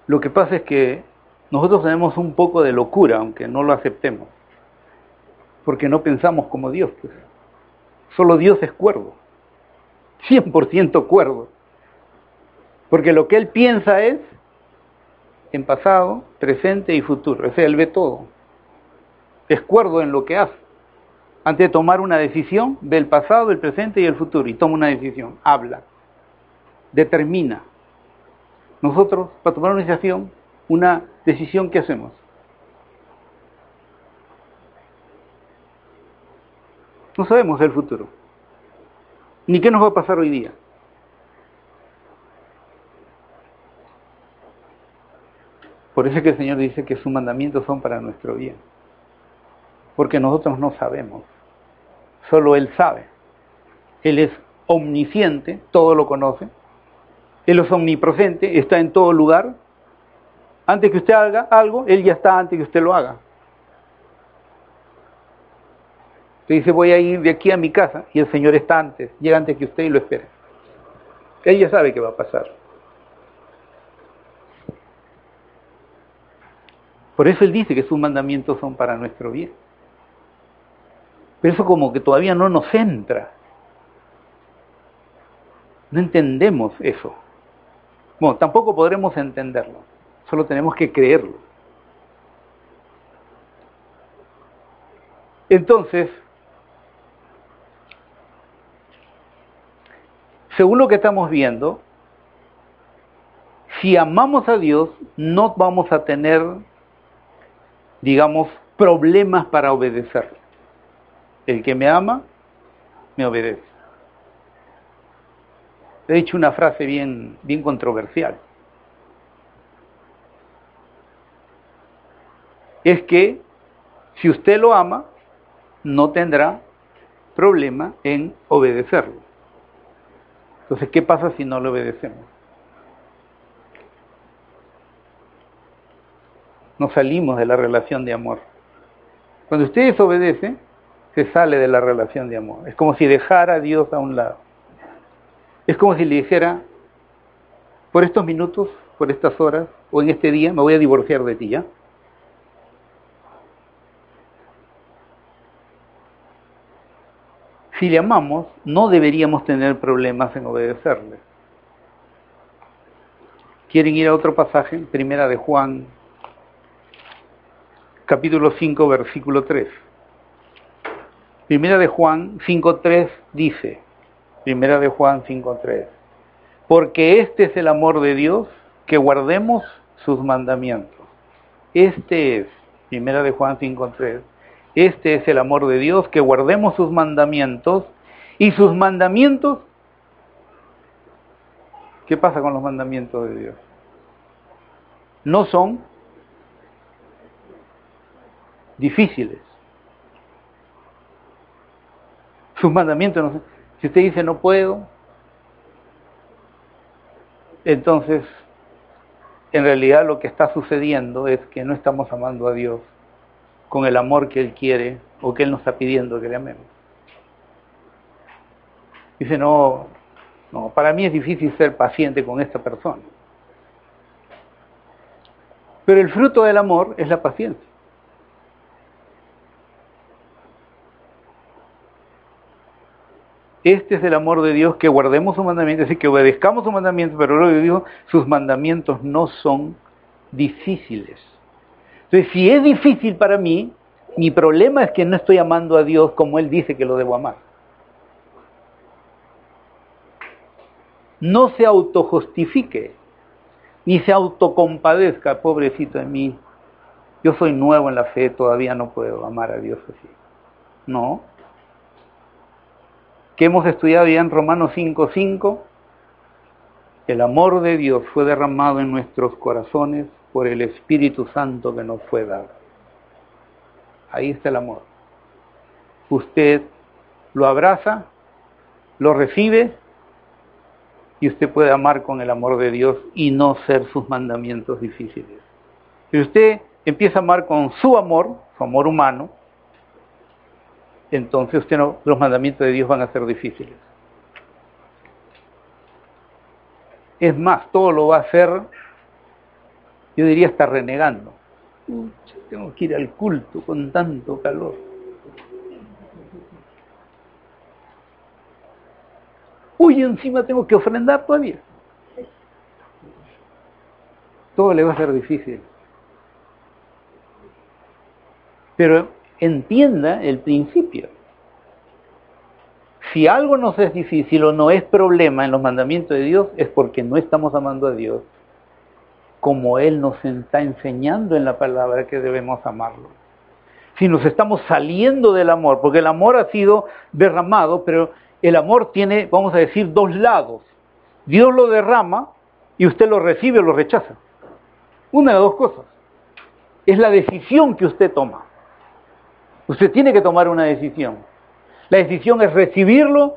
Lo que pasa es que nosotros tenemos un poco de locura, aunque no lo aceptemos, porque no pensamos como Dios. Pues. Solo Dios es cuerdo, 100% cuerdo, porque lo que Él piensa es en pasado, presente y futuro, ese Él ve todo, es cuerdo en lo que hace. Antes de tomar una decisión, ve el pasado, el presente y el futuro y toma una decisión, habla, determina. Nosotros, para tomar una decisión, una decisión, ¿qué hacemos? No sabemos el futuro, ni qué nos va a pasar hoy día. Por eso es que el Señor dice que sus mandamientos son para nuestro bien porque nosotros no sabemos, solo Él sabe. Él es omnisciente, todo lo conoce, Él es omnipresente, está en todo lugar. Antes que usted haga algo, Él ya está antes que usted lo haga. Usted dice, voy a ir de aquí a mi casa y el Señor está antes, llega antes que usted y lo espera. Él ya sabe qué va a pasar. Por eso Él dice que sus mandamientos son para nuestro bien. Pero eso como que todavía no nos entra. No entendemos eso. Bueno, tampoco podremos entenderlo, solo tenemos que creerlo. Entonces, según lo que estamos viendo, si amamos a Dios, no vamos a tener, digamos, problemas para obedecerlo. El que me ama, me obedece. He dicho una frase bien, bien controversial. Es que si usted lo ama, no tendrá problema en obedecerlo. Entonces, ¿qué pasa si no le obedecemos? No salimos de la relación de amor. Cuando usted desobedece, se sale de la relación de amor. Es como si dejara a Dios a un lado. Es como si le dijera, por estos minutos, por estas horas, o en este día, me voy a divorciar de ti, ¿ya? Si le amamos, no deberíamos tener problemas en obedecerle. ¿Quieren ir a otro pasaje? Primera de Juan, capítulo 5, versículo 3. Primera de Juan 5.3 dice, Primera de Juan 5.3, porque este es el amor de Dios, que guardemos sus mandamientos. Este es, Primera de Juan 5.3, este es el amor de Dios, que guardemos sus mandamientos, y sus mandamientos, ¿qué pasa con los mandamientos de Dios? No son difíciles sus mandamientos. No si usted dice no puedo, entonces en realidad lo que está sucediendo es que no estamos amando a Dios con el amor que Él quiere o que Él nos está pidiendo que le amemos. Dice, no, no, para mí es difícil ser paciente con esta persona. Pero el fruto del amor es la paciencia. Este es el amor de Dios, que guardemos sus mandamientos, decir, que obedezcamos sus mandamientos, pero luego dijo, sus mandamientos no son difíciles. Entonces, si es difícil para mí, mi problema es que no estoy amando a Dios como Él dice que lo debo amar. No se autojustifique, ni se autocompadezca, pobrecito de mí. Yo soy nuevo en la fe, todavía no puedo amar a Dios así. No, que hemos estudiado ya en Romanos 5.5, el amor de Dios fue derramado en nuestros corazones por el Espíritu Santo que nos fue dado. Ahí está el amor. Usted lo abraza, lo recibe y usted puede amar con el amor de Dios y no ser sus mandamientos difíciles. Si usted empieza a amar con su amor, su amor humano, entonces usted los mandamientos de Dios van a ser difíciles. Es más, todo lo va a hacer yo diría está renegando. tengo que ir al culto con tanto calor. Uy, encima tengo que ofrendar todavía. Todo le va a ser difícil. Pero entienda el principio. Si algo nos es difícil o no es problema en los mandamientos de Dios, es porque no estamos amando a Dios como Él nos está enseñando en la palabra que debemos amarlo. Si nos estamos saliendo del amor, porque el amor ha sido derramado, pero el amor tiene, vamos a decir, dos lados. Dios lo derrama y usted lo recibe o lo rechaza. Una de dos cosas. Es la decisión que usted toma. Usted tiene que tomar una decisión. La decisión es recibirlo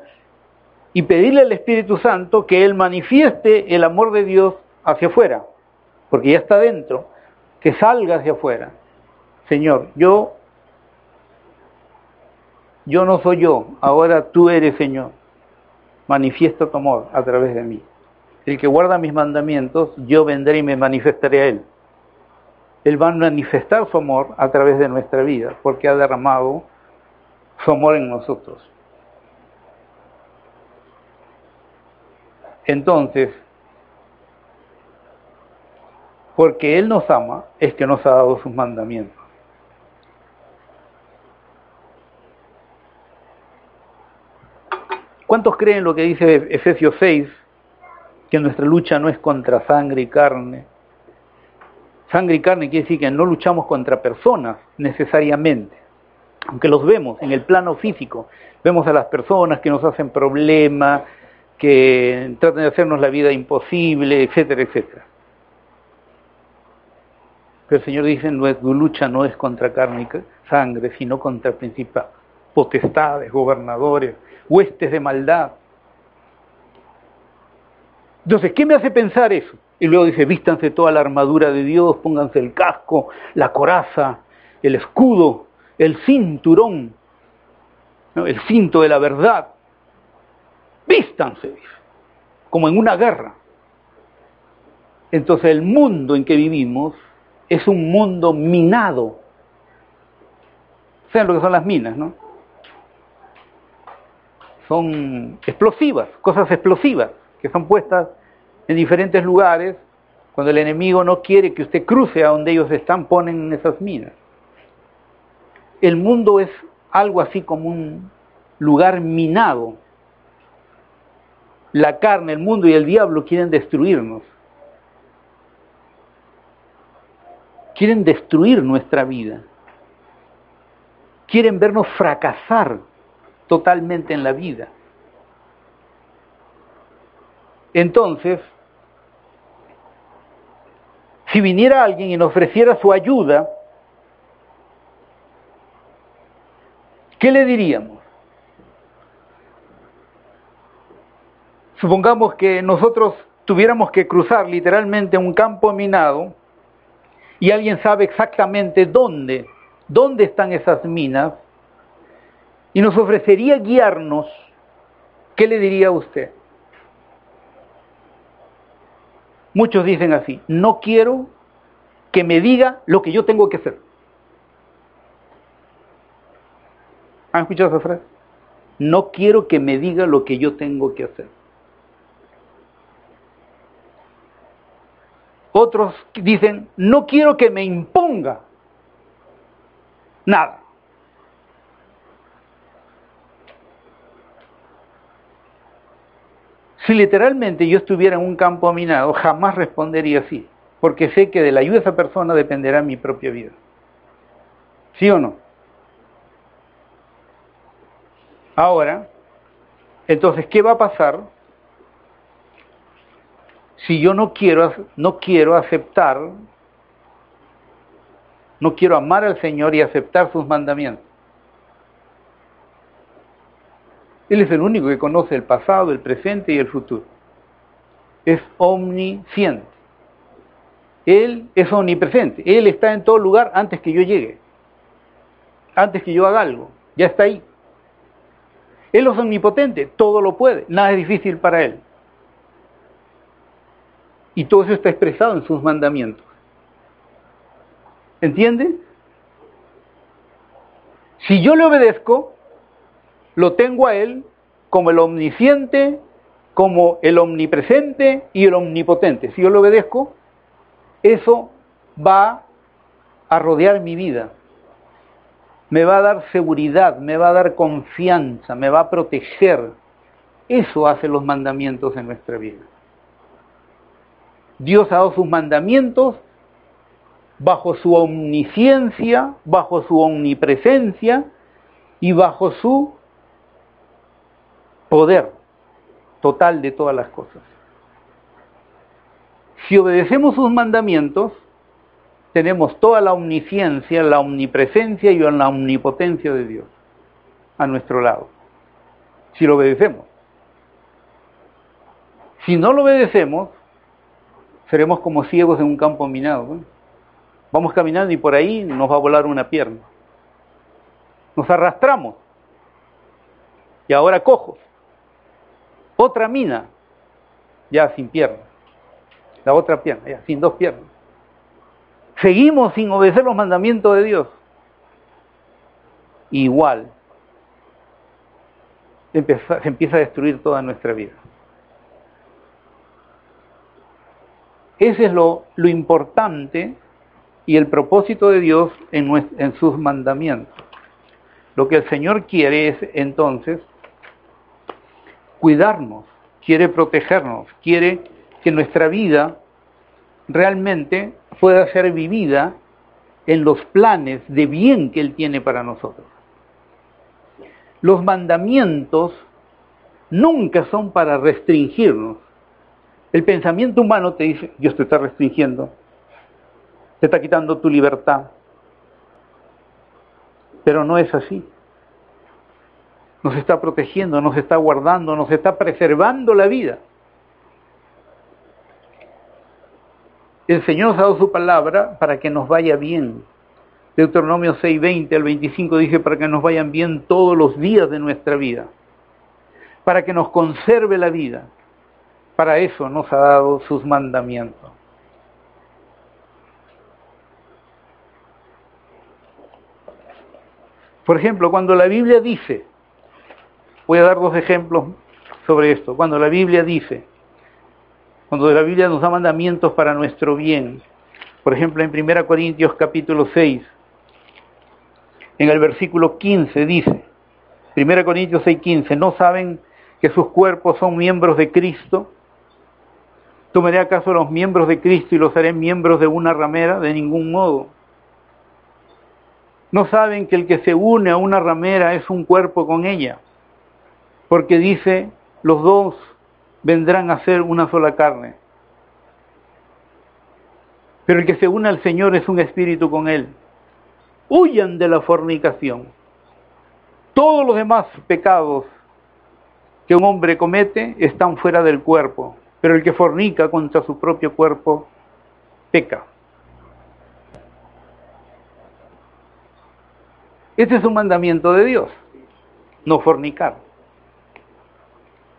y pedirle al Espíritu Santo que Él manifieste el amor de Dios hacia afuera, porque ya está dentro, que salga hacia afuera. Señor, yo yo no soy yo, ahora tú eres Señor. Manifiesta tu amor a través de mí. El que guarda mis mandamientos, yo vendré y me manifestaré a Él. Él va a manifestar su amor a través de nuestra vida, porque ha derramado su amor en nosotros. Entonces, porque Él nos ama, es que nos ha dado sus mandamientos. ¿Cuántos creen lo que dice Efesios 6? Que nuestra lucha no es contra sangre y carne. Sangre y carne quiere decir que no luchamos contra personas necesariamente, aunque los vemos en el plano físico. Vemos a las personas que nos hacen problemas, que tratan de hacernos la vida imposible, etcétera, etcétera. Pero el Señor dice, nuestra lucha no es contra carne y sangre, sino contra principales, potestades, gobernadores, huestes de maldad. Entonces, ¿qué me hace pensar eso? Y luego dice, vístanse toda la armadura de Dios, pónganse el casco, la coraza, el escudo, el cinturón, el cinto de la verdad. Vístanse, como en una guerra. Entonces el mundo en que vivimos es un mundo minado. ¿Saben lo que son las minas, no? son explosivas, cosas explosivas, que son puestas en diferentes lugares. Cuando el enemigo no quiere que usted cruce a donde ellos están, ponen esas minas. El mundo es algo así como un lugar minado. La carne, el mundo y el diablo quieren destruirnos. Quieren destruir nuestra vida. Quieren vernos fracasar totalmente en la vida. Entonces, si viniera alguien y nos ofreciera su ayuda, ¿qué le diríamos? Supongamos que nosotros tuviéramos que cruzar literalmente un campo minado y alguien sabe exactamente dónde, dónde están esas minas, y nos ofrecería guiarnos, ¿qué le diría a usted? Muchos dicen así, no quiero que me diga lo que yo tengo que hacer. ¿Han escuchado esa frase? No quiero que me diga lo que yo tengo que hacer. Otros dicen, no quiero que me imponga nada. Si literalmente yo estuviera en un campo minado, jamás respondería así, porque sé que de la ayuda de esa persona dependerá mi propia vida. ¿Sí o no? Ahora, entonces, ¿qué va a pasar si yo no quiero, no quiero aceptar, no quiero amar al Señor y aceptar sus mandamientos? Él es el único que conoce el pasado, el presente y el futuro. Es omnisciente. Él es omnipresente. Él está en todo lugar antes que yo llegue. Antes que yo haga algo. Ya está ahí. Él es omnipotente. Todo lo puede. Nada es difícil para Él. Y todo eso está expresado en sus mandamientos. ¿Entiende? Si yo le obedezco, lo tengo a Él como el omnisciente, como el omnipresente y el omnipotente. Si yo le obedezco, eso va a rodear mi vida. Me va a dar seguridad, me va a dar confianza, me va a proteger. Eso hace los mandamientos en nuestra vida. Dios ha dado sus mandamientos bajo su omnisciencia, bajo su omnipresencia y bajo su poder total de todas las cosas. Si obedecemos sus mandamientos, tenemos toda la omnisciencia, la omnipresencia y la omnipotencia de Dios a nuestro lado. Si lo obedecemos. Si no lo obedecemos, seremos como ciegos en un campo minado. Vamos caminando y por ahí nos va a volar una pierna. Nos arrastramos. Y ahora cojo. Otra mina, ya sin pierna. La otra pierna, ya sin dos piernas. Seguimos sin obedecer los mandamientos de Dios. Igual se empieza a destruir toda nuestra vida. Ese es lo, importante y el propósito de Dios en sus mandamientos. Lo que el Señor quiere es entonces cuidarnos, quiere protegernos, quiere que nuestra vida realmente pueda ser vivida en los planes de bien que Él tiene para nosotros. Los mandamientos nunca son para restringirnos. El pensamiento humano te dice, Dios te está restringiendo, te está quitando tu libertad. Pero no es así. Nos está protegiendo, nos está guardando, nos está preservando la vida. El Señor nos ha dado su palabra para que nos vaya bien. Deuteronomio 6:20 al 25 dice para que nos vayan bien todos los días de nuestra vida, para que nos conserve la vida. Para eso nos ha dado sus mandamientos. Por ejemplo, cuando la Biblia dice, voy a dar dos ejemplos sobre esto, cuando la Biblia dice, cuando la Biblia nos da mandamientos para nuestro bien, por ejemplo en 1 Corintios capítulo 6, en el versículo 15 dice, 1 Corintios 6, 15, ¿no saben que sus cuerpos son miembros de Cristo? ¿Tomaré acaso los miembros de Cristo y los haré miembros de una ramera? De ningún modo no saben que el que se une a una ramera es un cuerpo con ella, porque dice, los dos vendrán a ser una sola carne. Pero el que se une al Señor es un espíritu con Él. Huyan de la fornicación. Todos los demás pecados que un hombre comete están fuera del cuerpo, pero el que fornica contra su propio cuerpo peca. Este es un mandamiento de Dios, no fornicar,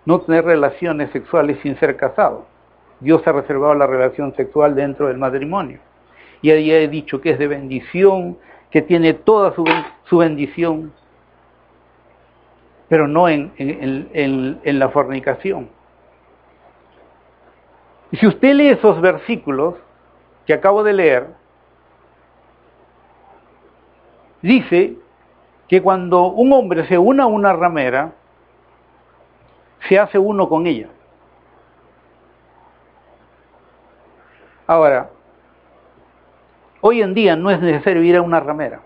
no tener relaciones sexuales sin ser casado. Dios ha reservado la relación sexual dentro del matrimonio. Y ahí he dicho que es de bendición, que tiene toda su, bendición, pero no en, en la fornicación. Y si usted lee esos versículos que acabo de leer, dice que cuando un hombre se une a una ramera, se hace uno con ella. Ahora, hoy en día no es necesario ir a una ramera.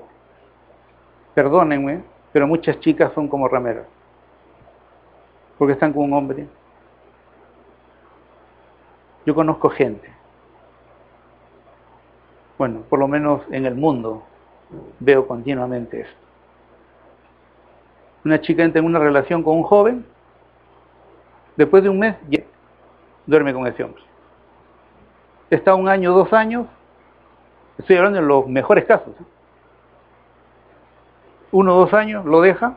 Perdónenme, pero muchas chicas son como rameras. Porque están con un hombre. Yo conozco gente. Bueno, por lo menos en el mundo veo continuamente esto una chica entra en una relación con un joven, después de un mes ya duerme con ese hombre. Está un año, dos años, estoy hablando de los mejores casos. Uno o dos años lo deja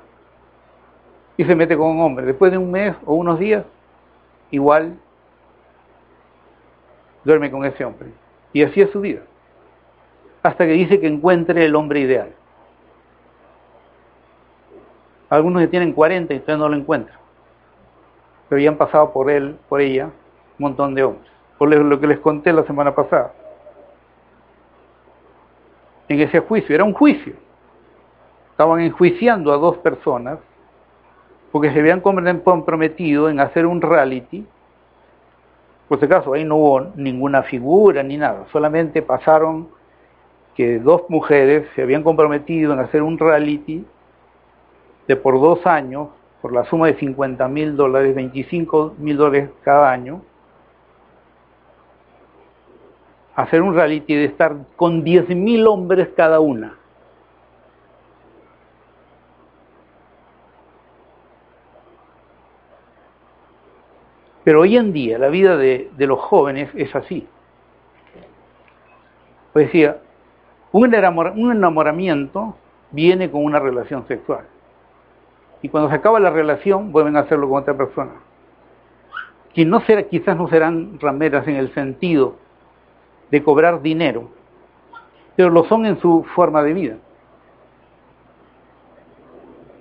y se mete con un hombre. Después de un mes o unos días, igual duerme con ese hombre. Y así es su vida. hasta que dice que encuentre el hombre ideal. Algunos que tienen 40 y todavía no lo encuentran. Pero ya han pasado por él, por ella, un montón de hombres. Por lo que les conté la semana pasada. En ese juicio, era un juicio. Estaban enjuiciando a dos personas porque se habían comprometido en hacer un reality. Por si acaso, ahí no hubo ninguna figura ni nada, solamente pasaron que dos mujeres se habían comprometido en hacer un reality de por dos años, por la suma de 50 mil dólares, 25 mil dólares cada año, hacer un reality de estar con 10 mil hombres cada una. Pero hoy en día la vida de, de los jóvenes es así. Pues decía, un enamoramiento viene con una relación sexual. Y cuando se acaba la relación, vuelven a hacerlo con otra persona. Que no será, quizás no serán rameras en el sentido de cobrar dinero, pero lo son en su forma de vida.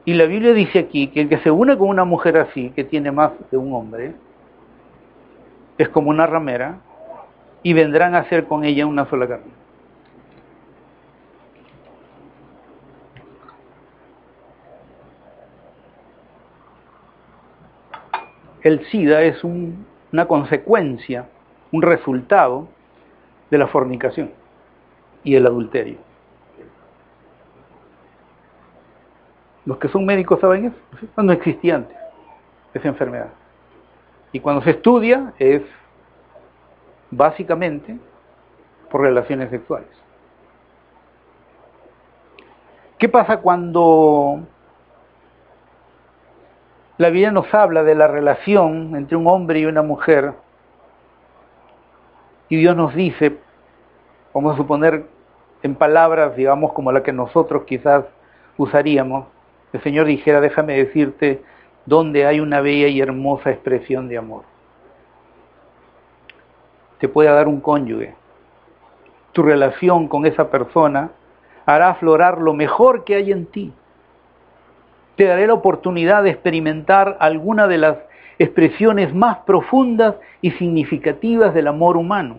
Y la Biblia dice aquí que el que se une con una mujer así, que tiene más de un hombre, es como una ramera y vendrán a ser con ella una sola carne. El SIDA es una consecuencia, un resultado de la fornicación y el adulterio. Los que son médicos saben eso, no existía antes esa enfermedad. Y cuando se estudia es básicamente por relaciones sexuales. ¿Qué pasa cuando la Biblia nos habla de la relación entre un hombre y una mujer y Dios nos dice, vamos a suponer en palabras, digamos, como la que nosotros quizás usaríamos, el Señor dijera, déjame decirte dónde hay una bella y hermosa expresión de amor. Te puede dar un cónyuge. Tu relación con esa persona hará aflorar lo mejor que hay en ti te daré la oportunidad de experimentar alguna de las expresiones más profundas y significativas del amor humano.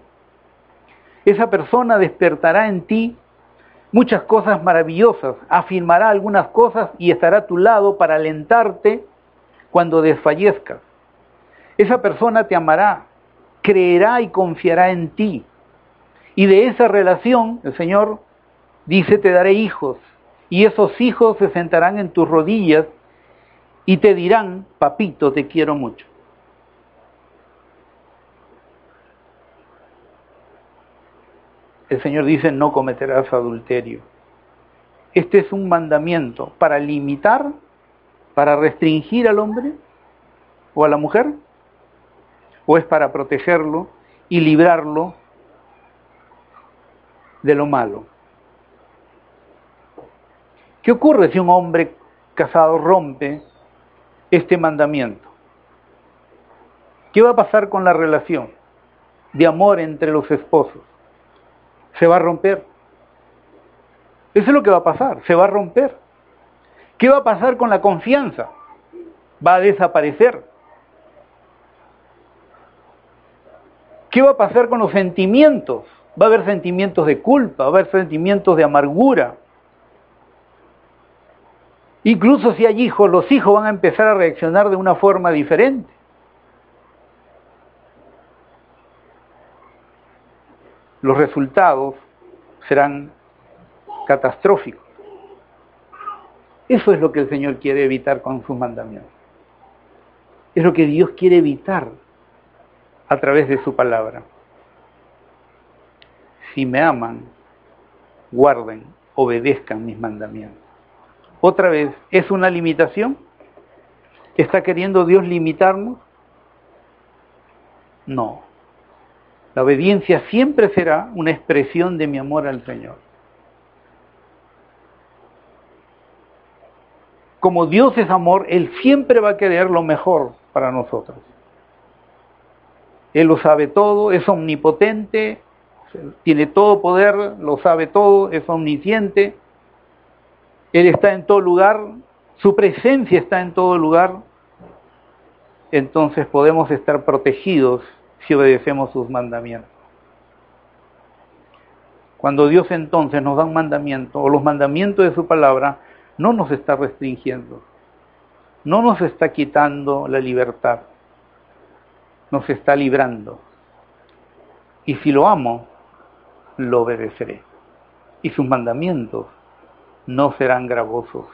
Esa persona despertará en ti muchas cosas maravillosas, afirmará algunas cosas y estará a tu lado para alentarte cuando desfallezcas. Esa persona te amará, creerá y confiará en ti. Y de esa relación, el Señor dice, te daré hijos, y esos hijos se sentarán en tus rodillas y te dirán, papito, te quiero mucho. El Señor dice, no cometerás adulterio. Este es un mandamiento para limitar, para restringir al hombre o a la mujer, o es para protegerlo y librarlo de lo malo. ¿Qué ocurre si un hombre casado rompe este mandamiento? ¿Qué va a pasar con la relación de amor entre los esposos? Se va a romper. Eso es lo que va a pasar, se va a romper. ¿Qué va a pasar con la confianza? Va a desaparecer. ¿Qué va a pasar con los sentimientos? Va a haber sentimientos de culpa, va a haber sentimientos de amargura, Incluso si hay hijos, los hijos van a empezar a reaccionar de una forma diferente. Los resultados serán catastróficos. Eso es lo que el Señor quiere evitar con sus mandamientos. Es lo que Dios quiere evitar a través de su palabra. Si me aman, guarden, obedezcan mis mandamientos. Otra vez, ¿es una limitación? ¿Está queriendo Dios limitarnos? No. La obediencia siempre será una expresión de mi amor al Señor. Como Dios es amor, Él siempre va a querer lo mejor para nosotros. Él lo sabe todo, es omnipotente, tiene todo poder, lo sabe todo, es omnisciente, Él está en todo lugar, su presencia está en todo lugar, entonces podemos estar protegidos si obedecemos sus mandamientos. Cuando Dios entonces nos da un mandamiento o los mandamientos de su palabra, no nos está restringiendo, no nos está quitando la libertad, nos está librando. Y si lo amo, lo obedeceré. Y sus mandamientos no serán gravosos,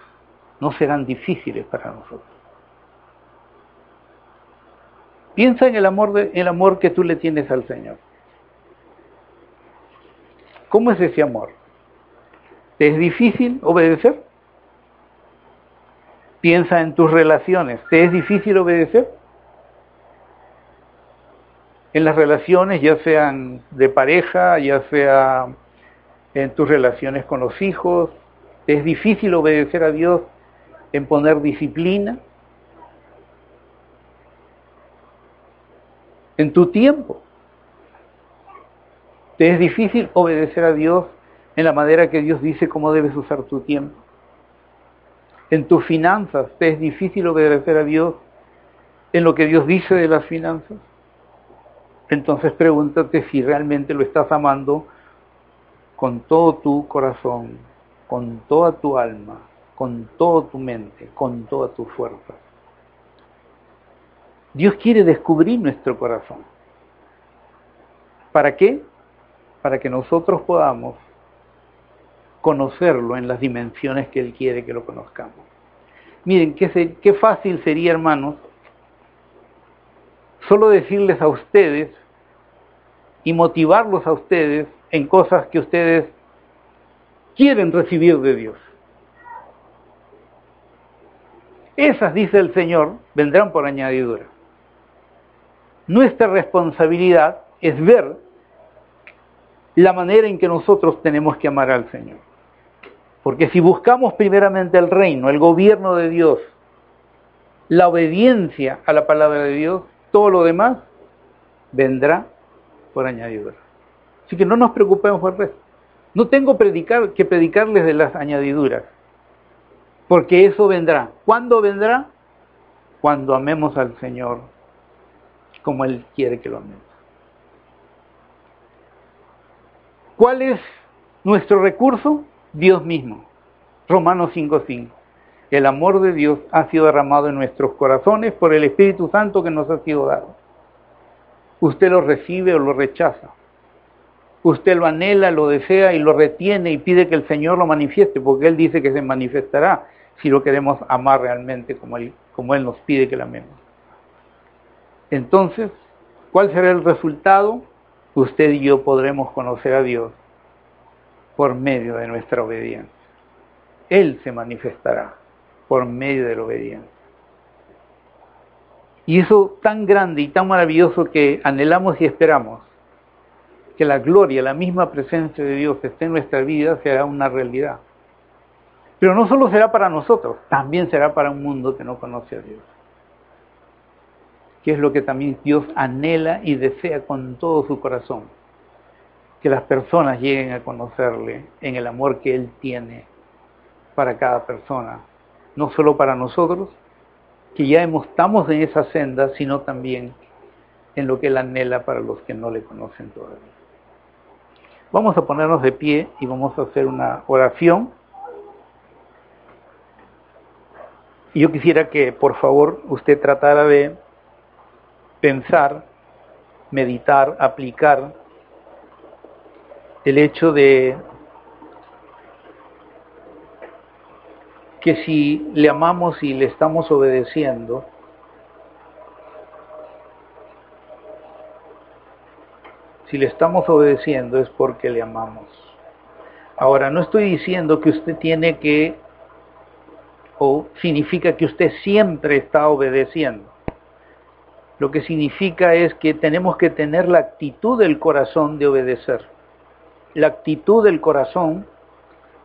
no serán difíciles para nosotros. Piensa en el amor, el amor que tú le tienes al Señor. ¿Cómo es ese amor? ¿Te es difícil obedecer? Piensa en tus relaciones. ¿Te es difícil obedecer? En las relaciones, ya sean de pareja, ya sea en tus relaciones con los hijos, ¿te es difícil obedecer a Dios en poner disciplina? En tu tiempo. ¿Te es difícil obedecer a Dios en la manera que Dios dice cómo debes usar tu tiempo? En tus finanzas, ¿te es difícil obedecer a Dios en lo que Dios dice de las finanzas? Entonces pregúntate si realmente lo estás amando con todo tu corazón, con toda tu alma, con toda tu mente, con toda tu fuerza. Dios quiere descubrir nuestro corazón. ¿Para qué? para que nosotros podamos conocerlo en las dimensiones que Él quiere que lo conozcamos. Miren, qué, qué fácil sería, hermanos, solo decirles a ustedes y motivarlos a ustedes en cosas que ustedes quieren recibir de Dios. Esas, dice el Señor, vendrán por añadidura. Nuestra responsabilidad es ver la manera en que nosotros tenemos que amar al Señor. Porque si buscamos primeramente el reino, el gobierno de Dios, la obediencia a la palabra de Dios, todo lo demás vendrá por añadidura. Así que no nos preocupemos por el resto. No tengo predicar, que predicarles de las añadiduras, porque eso vendrá. ¿Cuándo vendrá? Cuando amemos al Señor como Él quiere que lo amemos. ¿Cuál es nuestro recurso? Dios mismo. Romanos 5.5. El amor de Dios ha sido derramado en nuestros corazones por el Espíritu Santo que nos ha sido dado. Usted lo recibe o lo rechaza. Usted lo anhela, lo desea y lo retiene y pide que el Señor lo manifieste, porque Él dice que se manifestará si lo queremos amar realmente como Él, nos pide que lo amemos. Entonces, ¿cuál será el resultado? usted y yo podremos conocer a Dios por medio de nuestra obediencia. Él se manifestará por medio de la obediencia. Y eso tan grande y tan maravilloso que anhelamos y esperamos, que la gloria, la misma presencia de Dios esté en nuestra vida, será una realidad. Pero no solo será para nosotros, también será para un mundo que no conoce a Dios que es lo que también Dios anhela y desea con todo su corazón, que las personas lleguen a conocerle en el amor que Él tiene para cada persona, no solo para nosotros, que ya estamos en esa senda, sino también en lo que Él anhela para los que no le conocen todavía. Vamos a ponernos de pie y vamos a hacer una oración. Y yo quisiera que por favor usted tratara de pensar, meditar, aplicar el hecho de que si le amamos y le estamos obedeciendo, si le estamos obedeciendo es porque le amamos. Ahora, no estoy diciendo que usted tiene que, o significa que usted siempre está obedeciendo lo que significa es que tenemos que tener la actitud del corazón de obedecer, la actitud del corazón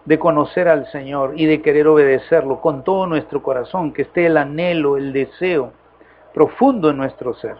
de conocer al Señor y de querer obedecerlo con todo nuestro corazón, que esté el anhelo, el deseo profundo en nuestro ser.